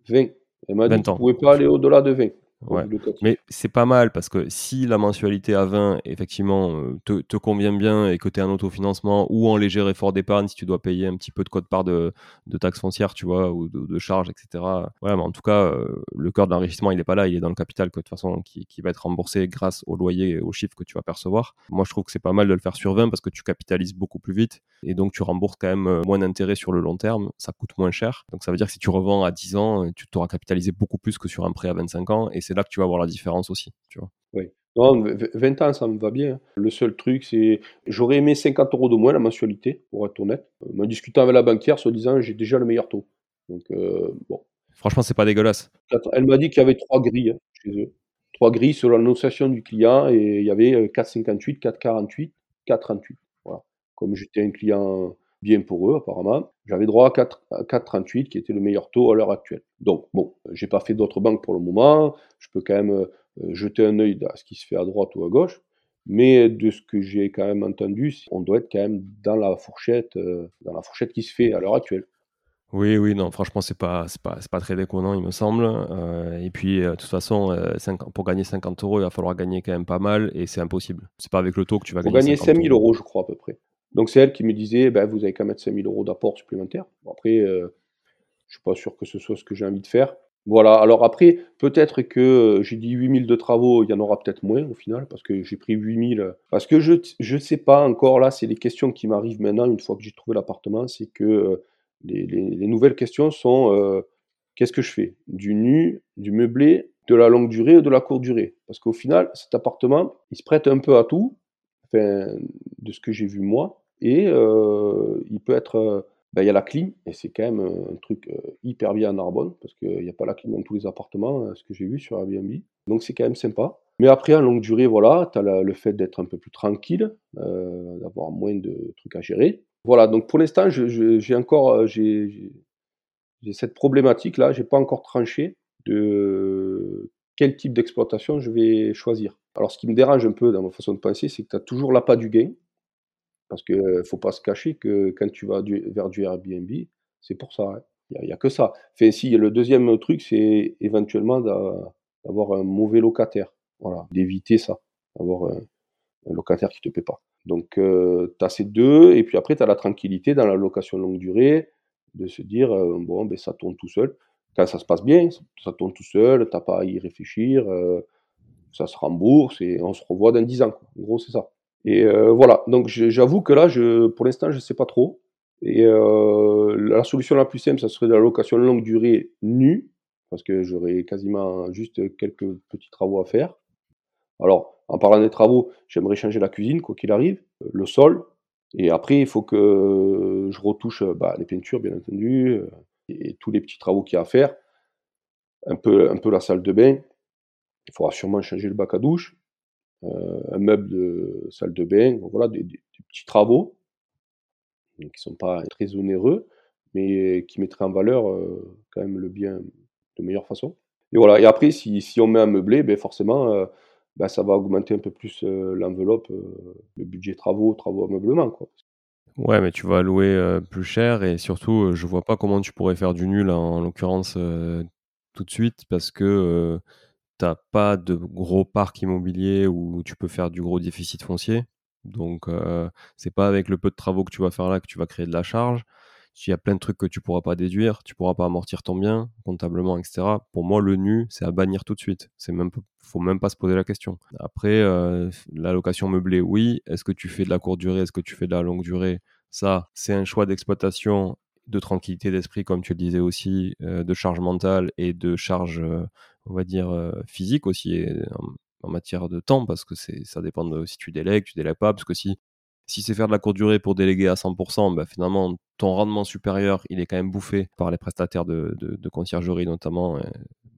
20. Elle m'a dit que ne pouvais pas aller au-delà de 20. Ouais. Mais c'est pas mal parce que si la mensualité à 20, effectivement, euh, te, te convient bien et que tu es en autofinancement ou en léger effort d'épargne, si tu dois payer un petit peu de code part de, de taxes foncières, tu vois, ou de, charges, etc. Voilà, mais en tout cas, euh, le cœur de l'enrichissement, il n'est pas là, il est dans le capital, que, de toute façon, qui, qui, va être remboursé grâce au loyer et aux chiffres que tu vas percevoir. Moi, je trouve que c'est pas mal de le faire sur 20 parce que tu capitalises beaucoup plus vite et donc tu rembourses quand même euh, moins d'intérêts sur le long terme, ça coûte moins cher. Donc ça veut dire que si tu revends à 10 ans, tu t'auras capitalisé beaucoup plus que sur un prêt à 25 ans et c'est là que tu vas voir la différence aussi, tu vois. Oui. Non, 20 ans, ça me va bien. Le seul truc, c'est. J'aurais aimé 50 euros de moins la mensualité, pour être honnête. En euh, discutant avec la banquière, se disant j'ai déjà le meilleur taux. Donc, euh, bon. Franchement, c'est pas dégueulasse. Elle m'a dit qu'il y avait trois grilles hein, chez eux. Trois grilles sur l'annonciation du client et il y avait 4,58, 4,48, 4,38. Voilà. Comme j'étais un client bien pour eux apparemment. J'avais droit à 4,38 qui était le meilleur taux à l'heure actuelle. Donc bon, j'ai pas fait d'autres banques pour le moment, je peux quand même euh, jeter un œil à ce qui se fait à droite ou à gauche, mais de ce que j'ai quand même entendu, on doit être quand même dans la fourchette, euh, dans la fourchette qui se fait à l'heure actuelle. Oui, oui, non, franchement, c'est pas, pas, pas très déconnant, il me semble. Euh, et puis, de toute façon, pour gagner 50 euros, il va falloir gagner quand même pas mal, et c'est impossible. C'est pas avec le taux que tu vas pour gagner. Pour gagner 5000 euros, je crois, à peu près. Donc c'est elle qui me disait, ben, vous avez qu'à mettre 5000 euros d'apport supplémentaire. après, euh, je ne suis pas sûr que ce soit ce que j'ai envie de faire. Voilà, alors après, peut-être que euh, j'ai dit 8000 de travaux, il y en aura peut-être moins au final, parce que j'ai pris 8000. Parce que je ne sais pas encore, là, c'est les questions qui m'arrivent maintenant, une fois que j'ai trouvé l'appartement, c'est que euh, les, les, nouvelles questions sont, qu'est-ce que je fais? Du nu, du meublé, de la longue durée ou de la courte durée? Parce qu'au final, cet appartement, il se prête un peu à tout, enfin, de ce que j'ai vu moi. Et il peut être. Ben, il y a la clim, et c'est quand même un truc hyper bien à Narbonne, parce qu'il n'y a pas la clim dans tous les appartements, ce que j'ai vu sur Airbnb. Donc c'est quand même sympa. Mais après, en longue durée, voilà, tu as le fait d'être un peu plus tranquille, d'avoir moins de trucs à gérer. Voilà, donc pour l'instant, j'ai encore j'ai cette problématique-là, j'ai pas encore tranché. de quel type d'exploitation je vais choisir. Alors ce qui me dérange un peu dans ma façon de penser, c'est que tu as toujours l'appât du gain. Parce qu'il ne faut pas se cacher que quand tu vas vers du Airbnb, c'est pour ça. Hein. Il n'y a, que ça. Enfin, si, le deuxième truc, c'est éventuellement d'avoir un mauvais locataire. Voilà, d'éviter ça, d'avoir un, locataire qui ne te paie pas. Donc, euh, tu as ces deux, et puis après, tu as la tranquillité dans la location longue durée, de se dire, bon, ben, ça tourne tout seul. Quand ça se passe bien, ça tourne tout seul, tu n'as pas à y réfléchir, ça se rembourse, et on se revoit dans 10 ans. En gros, c'est ça. Et voilà, donc j'avoue que là, je, pour l'instant, je ne sais pas trop. Et euh, la solution la plus simple, ça serait de la location longue durée nue, parce que j'aurais quasiment juste quelques petits travaux à faire. Alors, en parlant des travaux, j'aimerais changer la cuisine, quoi qu'il arrive, euh, le sol, et après, il faut que je retouche bah, les peintures, bien entendu, euh, et tous les petits travaux qu'il y a à faire. Un peu, un peu la salle de bain. Il faudra sûrement changer le bac à douche, un meuble de salle de bain, voilà, des petits travaux qui ne sont pas très onéreux, mais qui mettraient en valeur euh, quand même le bien de meilleure façon. Et voilà, et après, si, on met un meublé, ben forcément, euh, ben ça va augmenter un peu plus euh, l'enveloppe, le budget travaux, travaux ameublement. Quoi. Ouais, mais tu vas louer plus cher et surtout, je vois pas comment tu pourrais faire du nul en, l'occurrence tout de suite parce que tu n'as pas de gros parc immobilier où tu peux faire du gros déficit foncier. Donc, euh, c'est pas avec le peu de travaux que tu vas faire là que tu vas créer de la charge. Il y a plein de trucs que tu pourras pas déduire, tu pourras pas amortir ton bien comptablement, etc. Pour moi, le nu, c'est à bannir tout de suite. C'est même, faut même pas se poser la question. Après, euh, la location meublée, oui. Est-ce que tu fais de la courte durée? Est-ce que tu fais de la longue durée? Ça, c'est un choix d'exploitation, de tranquillité d'esprit, comme tu le disais aussi, euh, de charge mentale et de charge, euh, on va dire, physique aussi, en matière de temps, parce que ça dépend de si tu délègues, tu délègues pas, parce que si, si c'est faire de la courte durée pour déléguer à 100%, bah finalement, ton rendement supérieur, il est quand même bouffé par les prestataires de, de, conciergerie notamment.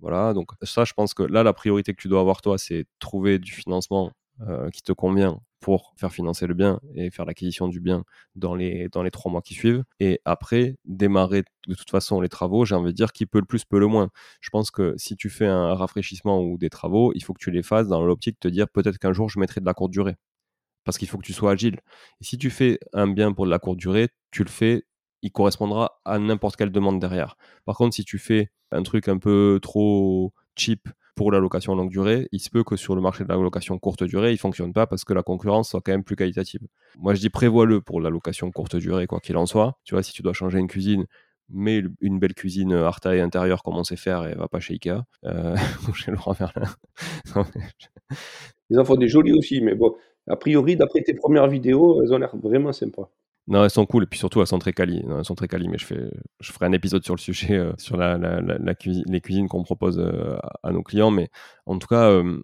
voilà, donc ça, je pense que là, la priorité que tu dois avoir, toi, c'est trouver du financement euh, qui te convient pour faire financer le bien et faire l'acquisition du bien dans les, dans les trois mois qui suivent. Et après, démarrer de toute façon les travaux, j'ai envie de dire qui peut le plus, peut le moins. Je pense que si tu fais un rafraîchissement ou des travaux, il faut que tu les fasses dans l'optique de te dire peut-être qu'un jour je mettrai de la courte durée. Parce qu'il faut que tu sois agile. Et si tu fais un bien pour de la courte durée, tu le fais, il correspondra à n'importe quelle demande derrière. Par contre, si tu fais un truc un peu trop cheap pour la location longue durée, il se peut que sur le marché de la location courte durée, il ne fonctionne pas parce que la concurrence soit quand même plus qualitative. Moi, je dis prévois-le pour la location courte durée, quoi qu'il en soit. Tu vois, si tu dois changer une cuisine, mets une belle cuisine art taille intérieure comme on sait faire et va pas chez Ikea euh, chez Laurent Merlin. Ils en font des jolis aussi, mais bon, a priori, d'après tes premières vidéos, elles ont l'air vraiment sympas. Non, elles sont cool et puis surtout elles sont très quali. elles sont très quali, mais je fais, je ferai un épisode sur le sujet, euh, sur la, cuisine, les cuisines qu'on propose euh, à nos clients. Mais en tout cas, euh,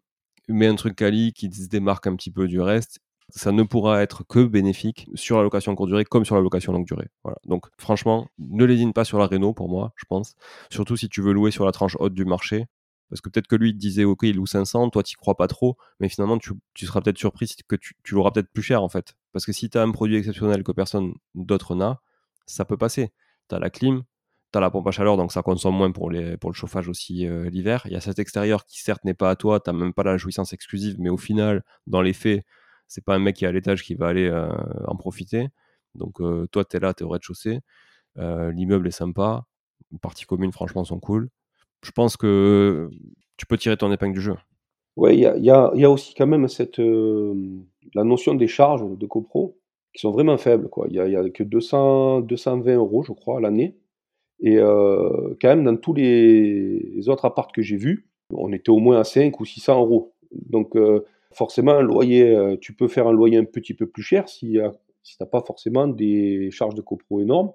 un truc quali qui se démarque un petit peu du reste. Ça ne pourra être que bénéfique sur la location courte durée comme sur la location longue durée. Voilà. Donc franchement, ne lésine pas sur la réno pour moi, je pense. Surtout si tu veux louer sur la tranche haute du marché. Parce que peut-être que lui, disait, OK, il loue 500, toi, tu crois pas trop, mais finalement, tu, seras peut-être surpris que tu, tu l'auras peut-être plus cher, en fait. Parce que si tu as un produit exceptionnel que personne d'autre n'a, ça peut passer. Tu as la clim, tu as la pompe à chaleur, donc ça consomme moins pour, le chauffage aussi euh, l'hiver. Il y a cet extérieur qui, certes, n'est pas à toi, tu n'as même pas la jouissance exclusive, mais au final, dans les faits, c'est pas un mec qui est à l'étage qui va aller euh, en profiter. Donc, euh, toi, tu es là, tu es au rez-de-chaussée. L'immeuble est sympa. Les parties communes, franchement, sont cool je pense que tu peux tirer ton épingle du jeu. Oui, il y a, aussi quand même cette, la notion des charges de copro qui sont vraiment faibles. Il n'y a, que 200, 220 euros, je crois, l'année. Et euh, quand même, dans tous les, autres apparts que j'ai vus, on était au moins à 5 ou 600 euros. Donc, euh, forcément, un loyer, tu peux faire un loyer un petit peu plus cher si, si tu n'as pas forcément des charges de copro énormes.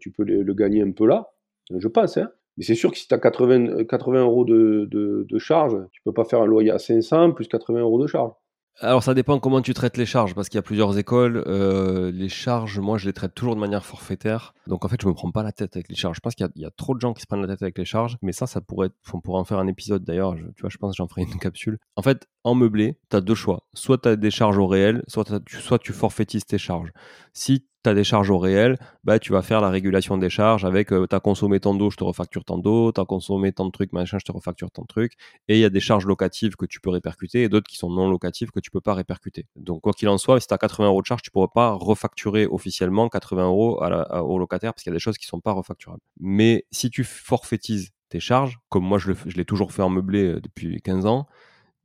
tu peux le, gagner un peu là, je pense. Hein. Mais c'est sûr que si tu as 80, 80 euros de, de, de charge, tu peux pas faire un loyer à 500 plus 80 euros de charge. Alors ça dépend comment tu traites les charges, parce qu'il y a plusieurs écoles. Euh, les charges, moi, je les traite toujours de manière forfaitaire. Donc en fait, je me prends pas la tête avec les charges. Je pense qu'il y, a trop de gens qui se prennent la tête avec les charges, mais ça, ça pourrait, être, on pourrait en faire un épisode d'ailleurs. Tu vois, je pense que j'en ferai une capsule. En fait, en meublé, tu as deux choix. Soit tu as des charges au réel, soit, soit tu forfaitises tes charges. Si tu as des charges au réel, bah, tu vas faire la régulation des charges avec euh, tu as consommé tant d'eau, je te refacture tant d'eau, tu as consommé tant de trucs, machin, je te refacture tant de trucs. Et il y a des charges locatives que tu peux répercuter et d'autres qui sont non locatives que tu peux pas répercuter. Donc, quoi qu'il en soit, si tu as 80 euros de charge, tu pourras pas refacturer officiellement 80 euros au locataire parce qu'il y a des choses qui sont pas refacturables. Mais si tu forfaitises tes charges, comme moi je l'ai toujours fait en meublé euh, depuis 15 ans,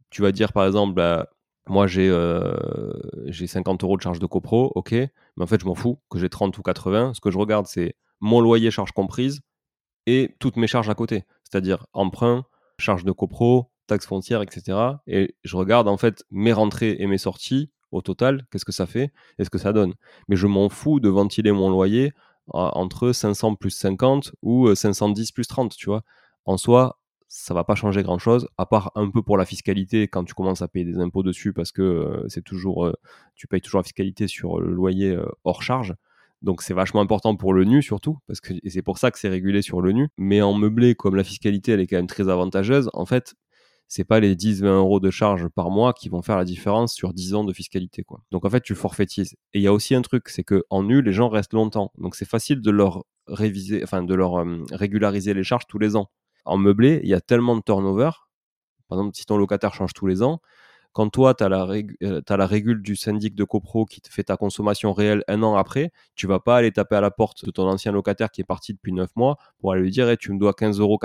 tu vas dire par exemple, bah, moi j'ai euh, 50 euros de charge de copro, ok, mais en fait je m'en fous que j'ai 30 ou 80. Ce que je regarde, c'est mon loyer, charge comprise, et toutes mes charges à côté, c'est-à-dire emprunt, charge de copro, taxes foncières, etc. Et je regarde en fait mes rentrées et mes sorties au total, qu'est-ce que ça fait et ce que ça donne. Mais je m'en fous de ventiler mon loyer entre 500 plus 50 ou 510 plus 30, tu vois. En soi, ça va pas changer grand chose, à part un peu pour la fiscalité quand tu commences à payer des impôts dessus parce que euh, c'est toujours, euh, tu payes toujours la fiscalité sur le loyer euh, hors charge. Donc c'est vachement important pour le nu surtout, parce que et c'est pour ça que c'est régulé sur le nu. Mais en meublé, comme la fiscalité elle est quand même très avantageuse, en fait, c'est pas les 10-20 euros de charge par mois qui vont faire la différence sur 10 ans de fiscalité. Quoi. Donc en fait, tu forfaitises. Et il y a aussi un truc, c'est que en nu, les gens restent longtemps. Donc c'est facile de leur réviser, enfin de leur régulariser les charges tous les ans en meublé, il y a tellement de turnover. Par exemple, si ton locataire change tous les ans, quand toi, tu as, euh, la régule du syndic de copro qui te fait ta consommation réelle un an après, tu vas pas aller taper à la porte de ton ancien locataire qui est parti depuis 9 mois pour aller lui dire eh, tu me dois 15,90 euros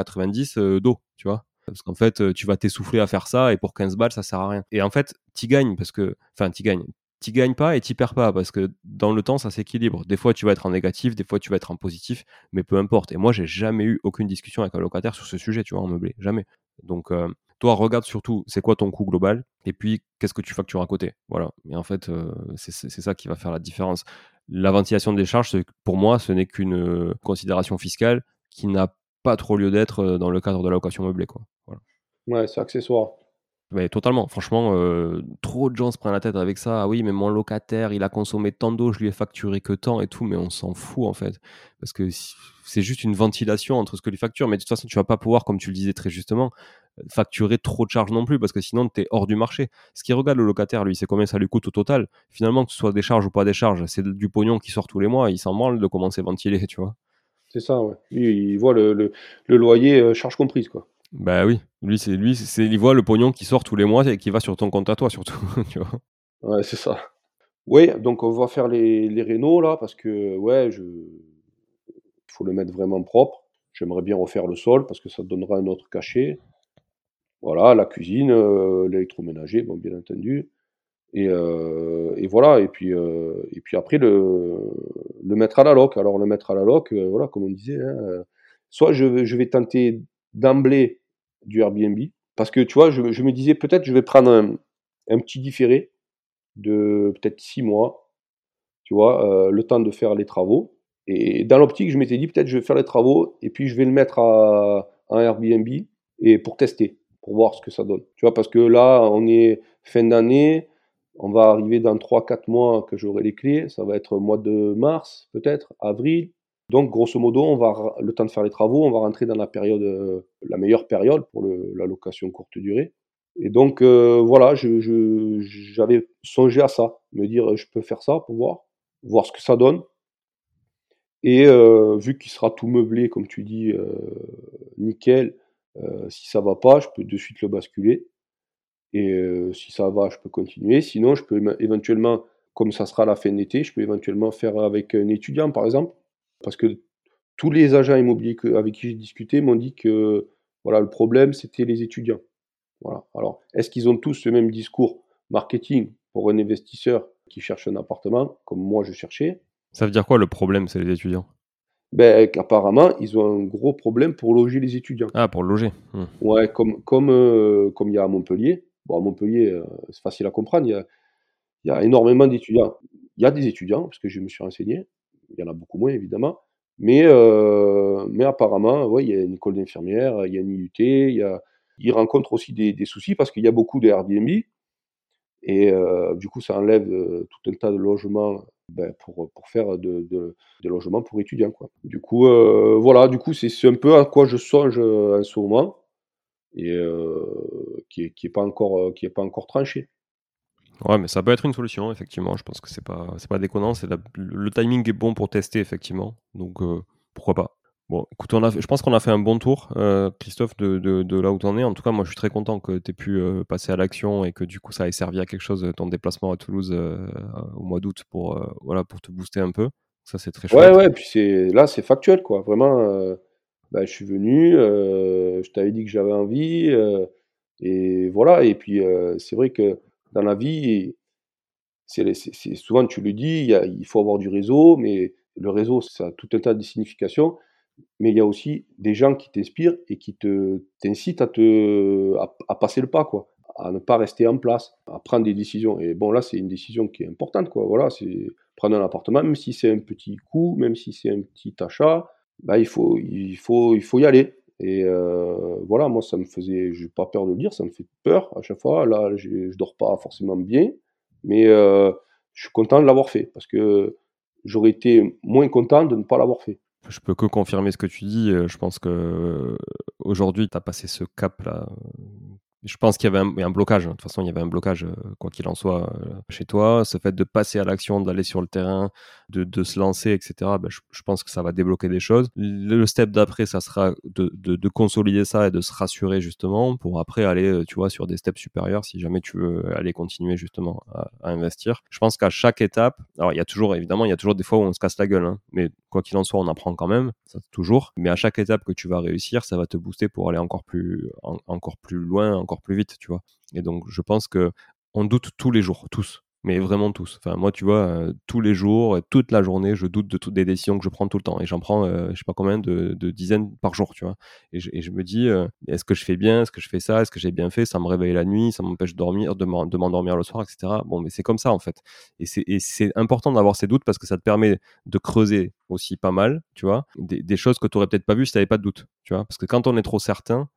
euh, d'eau, tu vois? Parce qu'en fait, euh, tu vas t'essouffler à faire ça et pour 15 balles, ça sert à rien. Et en fait, tu gagnes parce que, enfin, tu gagnes tu gagnes pas et tu perds pas parce que dans le temps ça s'équilibre. Des fois tu vas être en négatif, des fois tu vas être en positif, mais peu importe. Et moi j'ai jamais eu aucune discussion avec un locataire sur ce sujet, tu vois, en meublé, jamais. Donc euh, toi regarde surtout c'est quoi ton coût global et puis qu'est-ce que tu factures à côté? Voilà. Et en fait euh, c'est ça qui va faire la différence. La ventilation des charges, pour moi, ce n'est qu'une euh, considération fiscale qui n'a pas trop lieu d'être dans le cadre de la location meublée, quoi. Ouais, c'est accessoire. Mais totalement. Franchement, euh, trop de gens se prennent la tête avec ça. Ah oui, mais mon locataire, il a consommé tant d'eau, je lui ai facturé que tant et tout, mais on s'en fout en fait. Parce que c'est juste une ventilation entre ce que lui facture. Mais de toute façon, tu vas pas pouvoir, comme tu le disais très justement, facturer trop de charges non plus, parce que sinon, tu es hors du marché. Ce qui regarde le locataire, lui, c'est combien ça lui coûte au total. Finalement, que ce soit des charges ou pas des charges, c'est du pognon qui sort tous les mois. Il s'en branle de commencer à ventiler, tu vois. C'est ça, ouais. il voit le, le, loyer euh, charge comprise, quoi. Bah oui, lui, c'est lui, c'est il voit le pognon qui sort tous les mois et qui va sur ton compte à toi surtout. Ouais, c'est ça. Oui, donc on va faire les, les rénaux là parce que ouais, je faut le mettre vraiment propre. J'aimerais bien refaire le sol parce que ça donnera un autre cachet. Voilà, la cuisine, euh, l'électroménager, bien entendu. Et, euh, et voilà, et puis euh, et puis après le, le mettre à la loc. Alors le mettre à la loc, voilà, comme on disait, hein, soit je, je vais tenter d'emblée du Airbnb. Parce que tu vois, je, me disais peut-être je vais prendre un, petit différé de peut-être six mois, tu vois, euh, le temps de faire les travaux. Et dans l'optique, je m'étais dit peut-être je vais faire les travaux et puis je vais le mettre à, un Airbnb et pour tester, pour voir ce que ça donne. Tu vois, parce que là, on est fin d'année, on va arriver dans 3-4 mois que j'aurai les clés, ça va être mois de mars, peut-être, avril, donc, grosso modo, on va, le temps de faire les travaux, on va rentrer dans la période, euh, la meilleure période pour la location courte durée. Et donc, euh, voilà, j'avais songé à ça, me dire, je peux faire ça pour voir, voir ce que ça donne. Et euh, vu qu'il sera tout meublé, comme tu dis, nickel, si ça va pas, je peux de suite le basculer. Et si ça va, je peux continuer. Sinon, je peux éventuellement, comme ça sera la fin d'été, je peux éventuellement faire avec un étudiant, par exemple parce que tous les agents immobiliers avec qui j'ai discuté m'ont dit que voilà, le problème, c'était les étudiants. Voilà. Alors, est-ce qu'ils ont tous le même discours marketing pour un investisseur qui cherche un appartement, comme moi je cherchais? Ça veut dire quoi le problème, c'est les étudiants? Ben, qu'apparemment, ils ont un gros problème pour loger les étudiants. Ah, pour loger mmh. Ouais, comme comme euh, comme il y a à Montpellier. Bon, à Montpellier, euh, c'est facile à comprendre, il y a, il y a énormément d'étudiants. Il y a des étudiants, parce que je me suis renseigné, il y en a beaucoup moins évidemment. Mais, euh, mais apparemment, ouais, il y a une école d'infirmière, il y a une IUT, il y a, ils rencontrent aussi des, soucis parce qu'il y a beaucoup de. Et euh, du coup, ça enlève euh, tout un tas de logements ben, pour, pour faire de, de, des logements pour étudiants. Quoi. Du coup, voilà, du coup, c'est un peu à quoi je songe en ce moment et qui n'est qui est pas, pas encore tranché. Ouais, mais ça peut être une solution, effectivement. Je pense que c'est pas, c'est pas déconnant. C'est le timing est bon pour tester, effectivement. Donc, euh, pourquoi pas. Bon, écoute, on a je pense qu'on a fait un bon tour, euh, Christophe, de, de, de, là où tu en es. En tout cas, moi, je suis très content que tu aies pu euh, passer à l'action et que du coup, ça ait servi à quelque chose, ton déplacement à Toulouse au mois d'août pour, voilà, pour te booster un peu. Ça, c'est très chouette. Ouais, ouais, puis c'est, là, c'est factuel, quoi. Vraiment, bah, je suis venu, je t'avais dit que j'avais envie, et voilà. Et puis, c'est vrai que dans la vie, c'est, souvent tu le dis, il, faut avoir du réseau, mais le réseau, ça a tout un tas de significations. Mais il y a aussi des gens qui t'inspirent et qui te, t'incitent à, à, passer le pas, quoi, à ne pas rester en place, à prendre des décisions. Et bon, là, c'est une décision qui est importante, quoi. Voilà, prendre un appartement, même si c'est un petit coût, même si c'est un petit achat, bah, il, faut, il, faut, il faut y aller. Et euh, voilà, moi, ça me faisait, j'ai pas peur de le dire, ça me fait peur à chaque fois. Là, je dors pas forcément bien, mais euh, je suis content de l'avoir fait parce que j'aurais été moins content de ne pas l'avoir fait. Je peux que confirmer ce que tu dis. Je pense que aujourd'hui, tu as passé ce cap-là je pense qu'il y avait un, blocage. De toute façon, il y avait un blocage, euh, quoi qu'il en soit, euh, chez toi. Ce fait de passer à l'action, d'aller sur le terrain, de, se lancer, etc., ben, je, pense que ça va débloquer des choses. Le, step d'après, ça sera de, consolider ça et de se rassurer, justement, pour après aller, euh, tu vois, sur des steps supérieurs si jamais tu veux aller continuer, justement, à, investir. Je pense qu'à chaque étape, alors il y a toujours, évidemment, il y a toujours des fois où on se casse la gueule, hein, mais quoi qu'il en soit, on apprend quand même, ça toujours. Mais à chaque étape que tu vas réussir, ça va te booster pour aller encore plus, encore plus loin, encore plus vite, tu vois. Et donc, je pense que on doute tous les jours, tous mais vraiment tous. Enfin, moi, tu vois, euh, tous les jours, toute la journée, je doute de toutes des décisions que je prends tout le temps. Et j'en prends, euh, je sais pas combien, de, dizaines par jour, tu vois. Et je, me dis, euh, est-ce que je fais bien? Est-ce que je fais ça? Est-ce que j'ai bien fait? Ça me réveille la nuit, ça m'empêche de dormir, de m'endormir le soir, etc. Bon, mais c'est comme ça, en fait. Et c'est important d'avoir ces doutes parce que ça te permet de creuser aussi pas mal, tu vois, des, choses que tu aurais peut-être pas vues si tu n'avais pas de doute, tu vois. Parce que quand on est trop certain,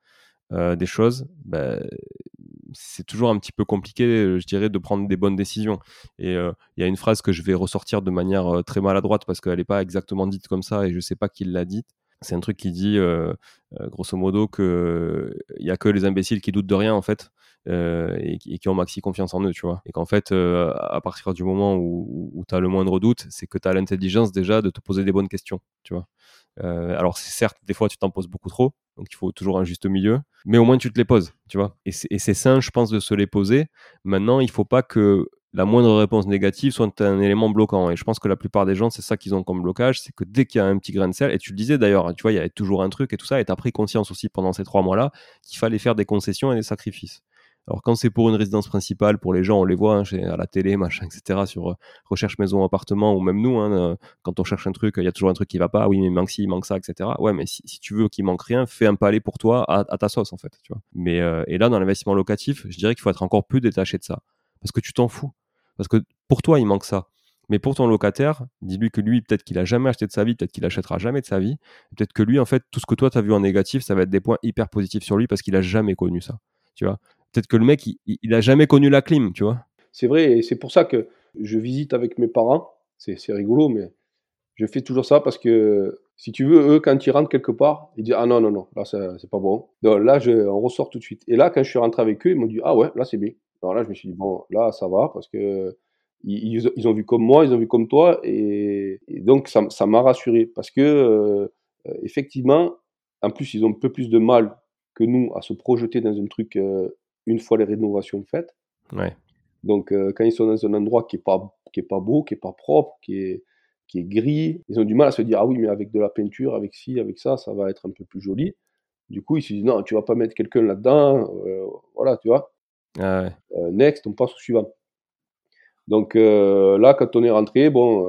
des choses, bah, c'est toujours un petit peu compliqué, euh, je dirais, de prendre des bonnes décisions. Et euh, il y a une phrase que je vais ressortir de manière euh, très maladroite parce qu'elle n'est pas exactement dite comme ça et je ne sais pas qui l'a dite. C'est un truc qui dit, grosso modo, qu'il n'y a que les imbéciles qui doutent de rien, en fait, et, qui ont maxi confiance en eux, tu vois. Et qu'en fait, à partir du moment où, où tu as le moindre doute, c'est que tu as l'intelligence déjà de te poser des bonnes questions, tu vois. Euh, alors certes, des fois tu t'en poses beaucoup trop, donc il faut toujours un juste milieu, mais au moins tu te les poses, tu vois. Et c'est sain, je pense, de se les poser. Maintenant, il faut pas que la moindre réponse négative soit un élément bloquant. Et je pense que la plupart des gens, c'est ça qu'ils ont comme blocage, c'est que dès qu'il y a un petit grain de sel, et tu le disais d'ailleurs, tu vois, il y avait toujours un truc et tout ça, et tu as pris conscience aussi pendant ces trois mois-là qu'il fallait faire des concessions et des sacrifices. Alors quand c'est pour une résidence principale, pour les gens, on les voit hein, à la télé, machin, etc. Sur euh, recherche maison, appartement, ou même nous, hein, euh, quand on cherche un truc, il y a toujours un truc qui va pas. Oui, mais il manque ci, il manque ça, etc. Ouais, mais si, tu veux qu'il manque rien, fais un palais pour toi à, ta sauce en fait. Tu vois. Mais euh, et là, dans l'investissement locatif, je dirais qu'il faut être encore plus détaché de ça, parce que tu t'en fous, parce que pour toi, il manque ça. Mais pour ton locataire, dis-lui que lui, peut-être qu'il a jamais acheté de sa vie, peut-être qu'il achètera jamais de sa vie. Peut-être que lui, en fait, tout ce que toi, tu as vu en négatif, ça va être des points hyper positifs sur lui parce qu'il a jamais connu ça. Tu vois Peut-être que le mec, il, n'a jamais connu la clim, tu vois. C'est vrai, et c'est pour ça que je visite avec mes parents. C'est rigolo, mais je fais toujours ça parce que, si tu veux, eux, quand ils rentrent quelque part, ils disent Ah non, non, non, là, c'est pas bon. Là, on ressort tout de suite. Et là, quand je suis rentré avec eux, ils m'ont dit Ah ouais, là, c'est bien. Alors là, je me suis dit Bon, là, ça va parce que. Ils, ont vu comme moi, ils ont vu comme toi, et, donc ça m'a rassuré parce que euh, effectivement, en plus, ils ont un peu plus de mal que nous à se projeter dans un truc euh, une fois les rénovations faites. Ouais. Donc, euh, quand ils sont dans un endroit qui n'est pas, qui est pas beau, qui n'est pas propre, qui est, qui est gris, ils ont du mal à se dire Ah oui, mais avec de la peinture, avec ci, avec ça, ça va être un peu plus joli. Du coup, ils se disent Non, tu vas pas mettre quelqu'un là-dedans. Euh, voilà, tu vois. Ah euh, next, on passe au suivant. Donc là, quand on est rentré, bon.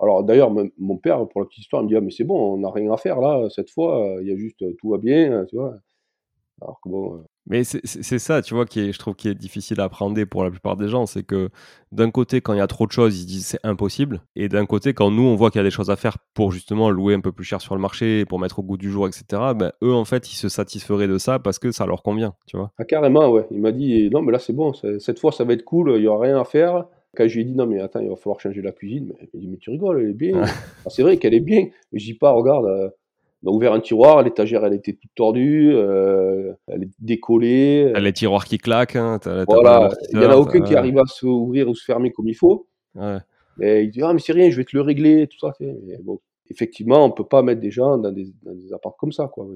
alors d'ailleurs, mon père, pour la petite histoire, il me dit ah, mais c'est bon, on n'a rien à faire là, cette fois, il y a juste tout va bien, tu vois. Alors que bon. Mais c'est ça, tu vois, qui est, je trouve qui est difficile à appréhender pour la plupart des gens. C'est que d'un côté, quand il y a trop de choses, ils disent c'est impossible. Et d'un côté, quand nous, on voit qu'il y a des choses à faire pour justement louer un peu plus cher sur le marché, pour mettre au goût du jour, etc., ben, eux, en fait, ils se satisferaient de ça parce que ça leur convient, tu vois. Ah, carrément, ouais. Il m'a dit non, mais là, c'est bon, cette fois, ça va être cool, il n'y aura rien à faire. Quand je lui ai dit non, mais attends, il va falloir changer la cuisine, mais il m'a dit mais tu rigoles, elle est bien. Ah, c'est vrai qu'elle est bien. Mais je dis pas, regarde. On a ouvert un tiroir, l'étagère, elle était toute tordue, euh, elle est décollée. T'as les tiroirs qui claquent. Hein, Voilà, il n'y en a aucun qui arrive à se ouvrir ou se fermer comme il faut. Ouais. Et il dit, ah, mais c'est rien, je vais te le régler, tout ça. bon, effectivement, on peut pas mettre des gens dans des, dans des apparts comme ça, quoi.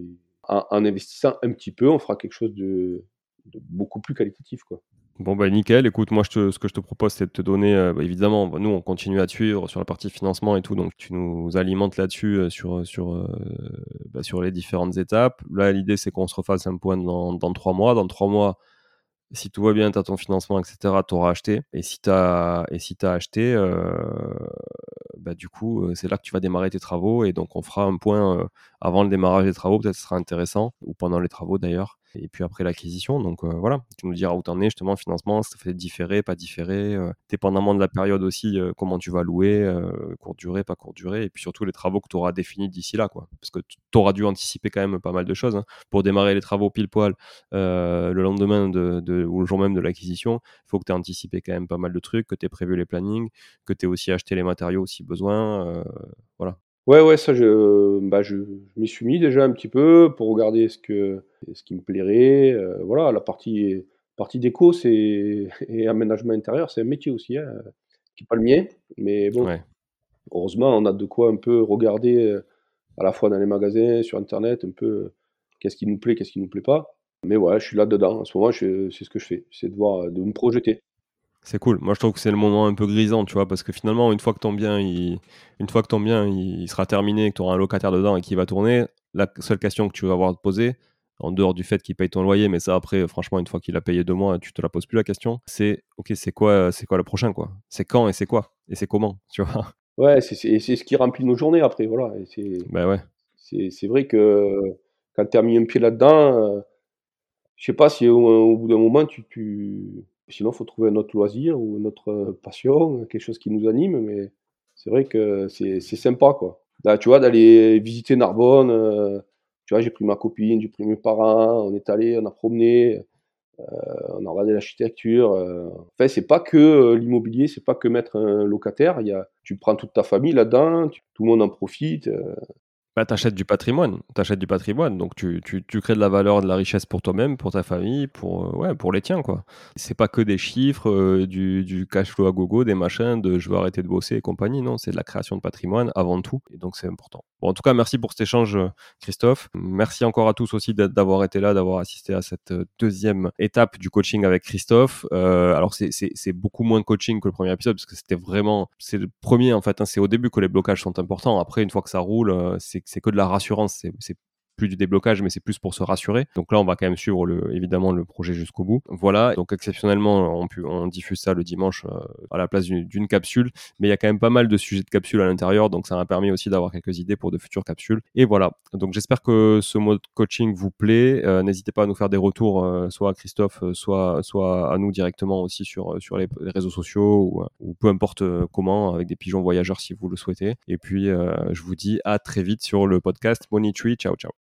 En, en investissant un petit peu, on fera quelque chose de, de beaucoup plus qualitatif, quoi. Bon bah nickel, écoute, moi je te, ce que je te propose c'est de te donner, euh, bah, évidemment, bah, nous on continue à te suivre sur la partie financement et tout, donc tu nous alimentes là-dessus euh, euh, bah, sur les différentes étapes. Là l'idée c'est qu'on se refasse un point dans, dans trois mois. Dans trois mois, si tout va bien, tu as ton financement, etc., tu auras acheté. Et si tu as, acheté, bah, du coup, c'est là que tu vas démarrer tes travaux. Et donc, on fera un point avant le démarrage des travaux, peut-être ce sera intéressant, ou pendant les travaux d'ailleurs. Et puis après l'acquisition. Donc voilà, tu nous diras où tu en es justement, financement, ça fait différé, pas différé, dépendamment de la période aussi, comment tu vas louer, courte durée, pas courte durée, et puis surtout les travaux que tu auras définis d'ici là. quoi. Parce que tu auras dû anticiper quand même pas mal de choses. hein. Pour démarrer les travaux pile poil le lendemain de, de- ou le jour même de l'acquisition, il faut que tu aies anticipé quand même pas mal de trucs, que tu aies prévu les plannings, que tu aies aussi acheté les matériaux si besoin. voilà. Ouais, ouais, ça, je, bah, je, je m'y suis mis déjà un petit peu pour regarder ce, que, ce qui me plairait. euh, voilà, la partie, partie déco c'est, et aménagement intérieur, c'est un métier aussi, hein, qui n'est pas le mien. Mais bon, Ouais. heureusement, on a de quoi un peu regarder euh, à la fois dans les magasins, sur Internet, un peu euh, qu'est-ce qui nous plaît, qu'est-ce qui nous plaît pas. Mais ouais, je suis là-dedans. En ce moment, c'est ce que je fais. C'est de voir, de me projeter. C'est cool. Moi, je trouve que c'est le moment un peu grisant, tu vois, parce que finalement, une fois que ton bien, il, une fois que ton bien, il, il sera terminé, que tu auras un locataire dedans et qu'il va tourner, la seule question que tu vas avoir à te poser, en dehors du fait qu'il paye ton loyer, mais ça après, franchement, une fois qu'il a payé deux mois, tu te la poses plus la question. C'est, ok, c'est quoi, c'est quoi le prochain, quoi? C'est quand et c'est quoi? Et c'est comment, tu vois? Ouais, c'est ce qui remplit nos journées après. Voilà. C'est. Ben ouais. C'est c'est vrai que quand tu as mis un pied là-dedans, euh, je sais pas si au, au bout d'un moment, tu, tu... sinon, il faut trouver un autre loisir ou une autre euh, passion, quelque chose qui nous anime, mais c'est vrai que c'est sympa, quoi. Là, tu vois, d'aller visiter Narbonne, euh, tu vois, j'ai pris ma copine, j'ai pris mes parents, on est allé, on a promené, euh, on a regardé l'architecture. euh. En fait, c'est pas que l'immobilier, c'est pas que mettre un locataire, y a, tu prends toute ta famille là-dedans, tout le monde en profite. Bah, du patrimoine, t'achètes du patrimoine, donc tu, tu, tu crées de la valeur, de la richesse pour toi-même, pour ta famille, pour, euh, ouais, pour les tiens, quoi. C'est pas que des chiffres, euh, du, du cash flow à gogo, des machins, de je veux arrêter de bosser et compagnie, non, c'est de la création de patrimoine avant tout, et donc c'est important. Bon, en tout cas, merci pour cet échange, euh, Christophe. Merci encore à tous aussi d'avoir été là, d'avoir assisté à cette deuxième étape du coaching avec Christophe. Alors, c'est- beaucoup moins coaching que le premier épisode, parce que c'était vraiment, c'est le premier, en fait, hein, c'est au début que les blocages sont importants. Après, une fois que ça roule, c'est c'est que de la rassurance, c'est plus du déblocage, mais c'est plus pour se rassurer. Donc là, on va quand même suivre le, évidemment le projet jusqu'au bout. Voilà. Donc exceptionnellement, on, diffuse ça le dimanche euh, à la place d'une capsule, mais il y a quand même pas mal de sujets de capsule à l'intérieur, donc ça m'a permis aussi d'avoir quelques idées pour de futures capsules. Et voilà. Donc j'espère que ce mode coaching vous plaît. Euh, N'hésitez pas à nous faire des retours, euh, soit à Christophe, soit soit à nous directement aussi sur les, réseaux sociaux ou, ou peu importe comment, avec des pigeons voyageurs si vous le souhaitez. Et puis je vous dis à très vite sur le podcast Money Tree. Ciao ciao.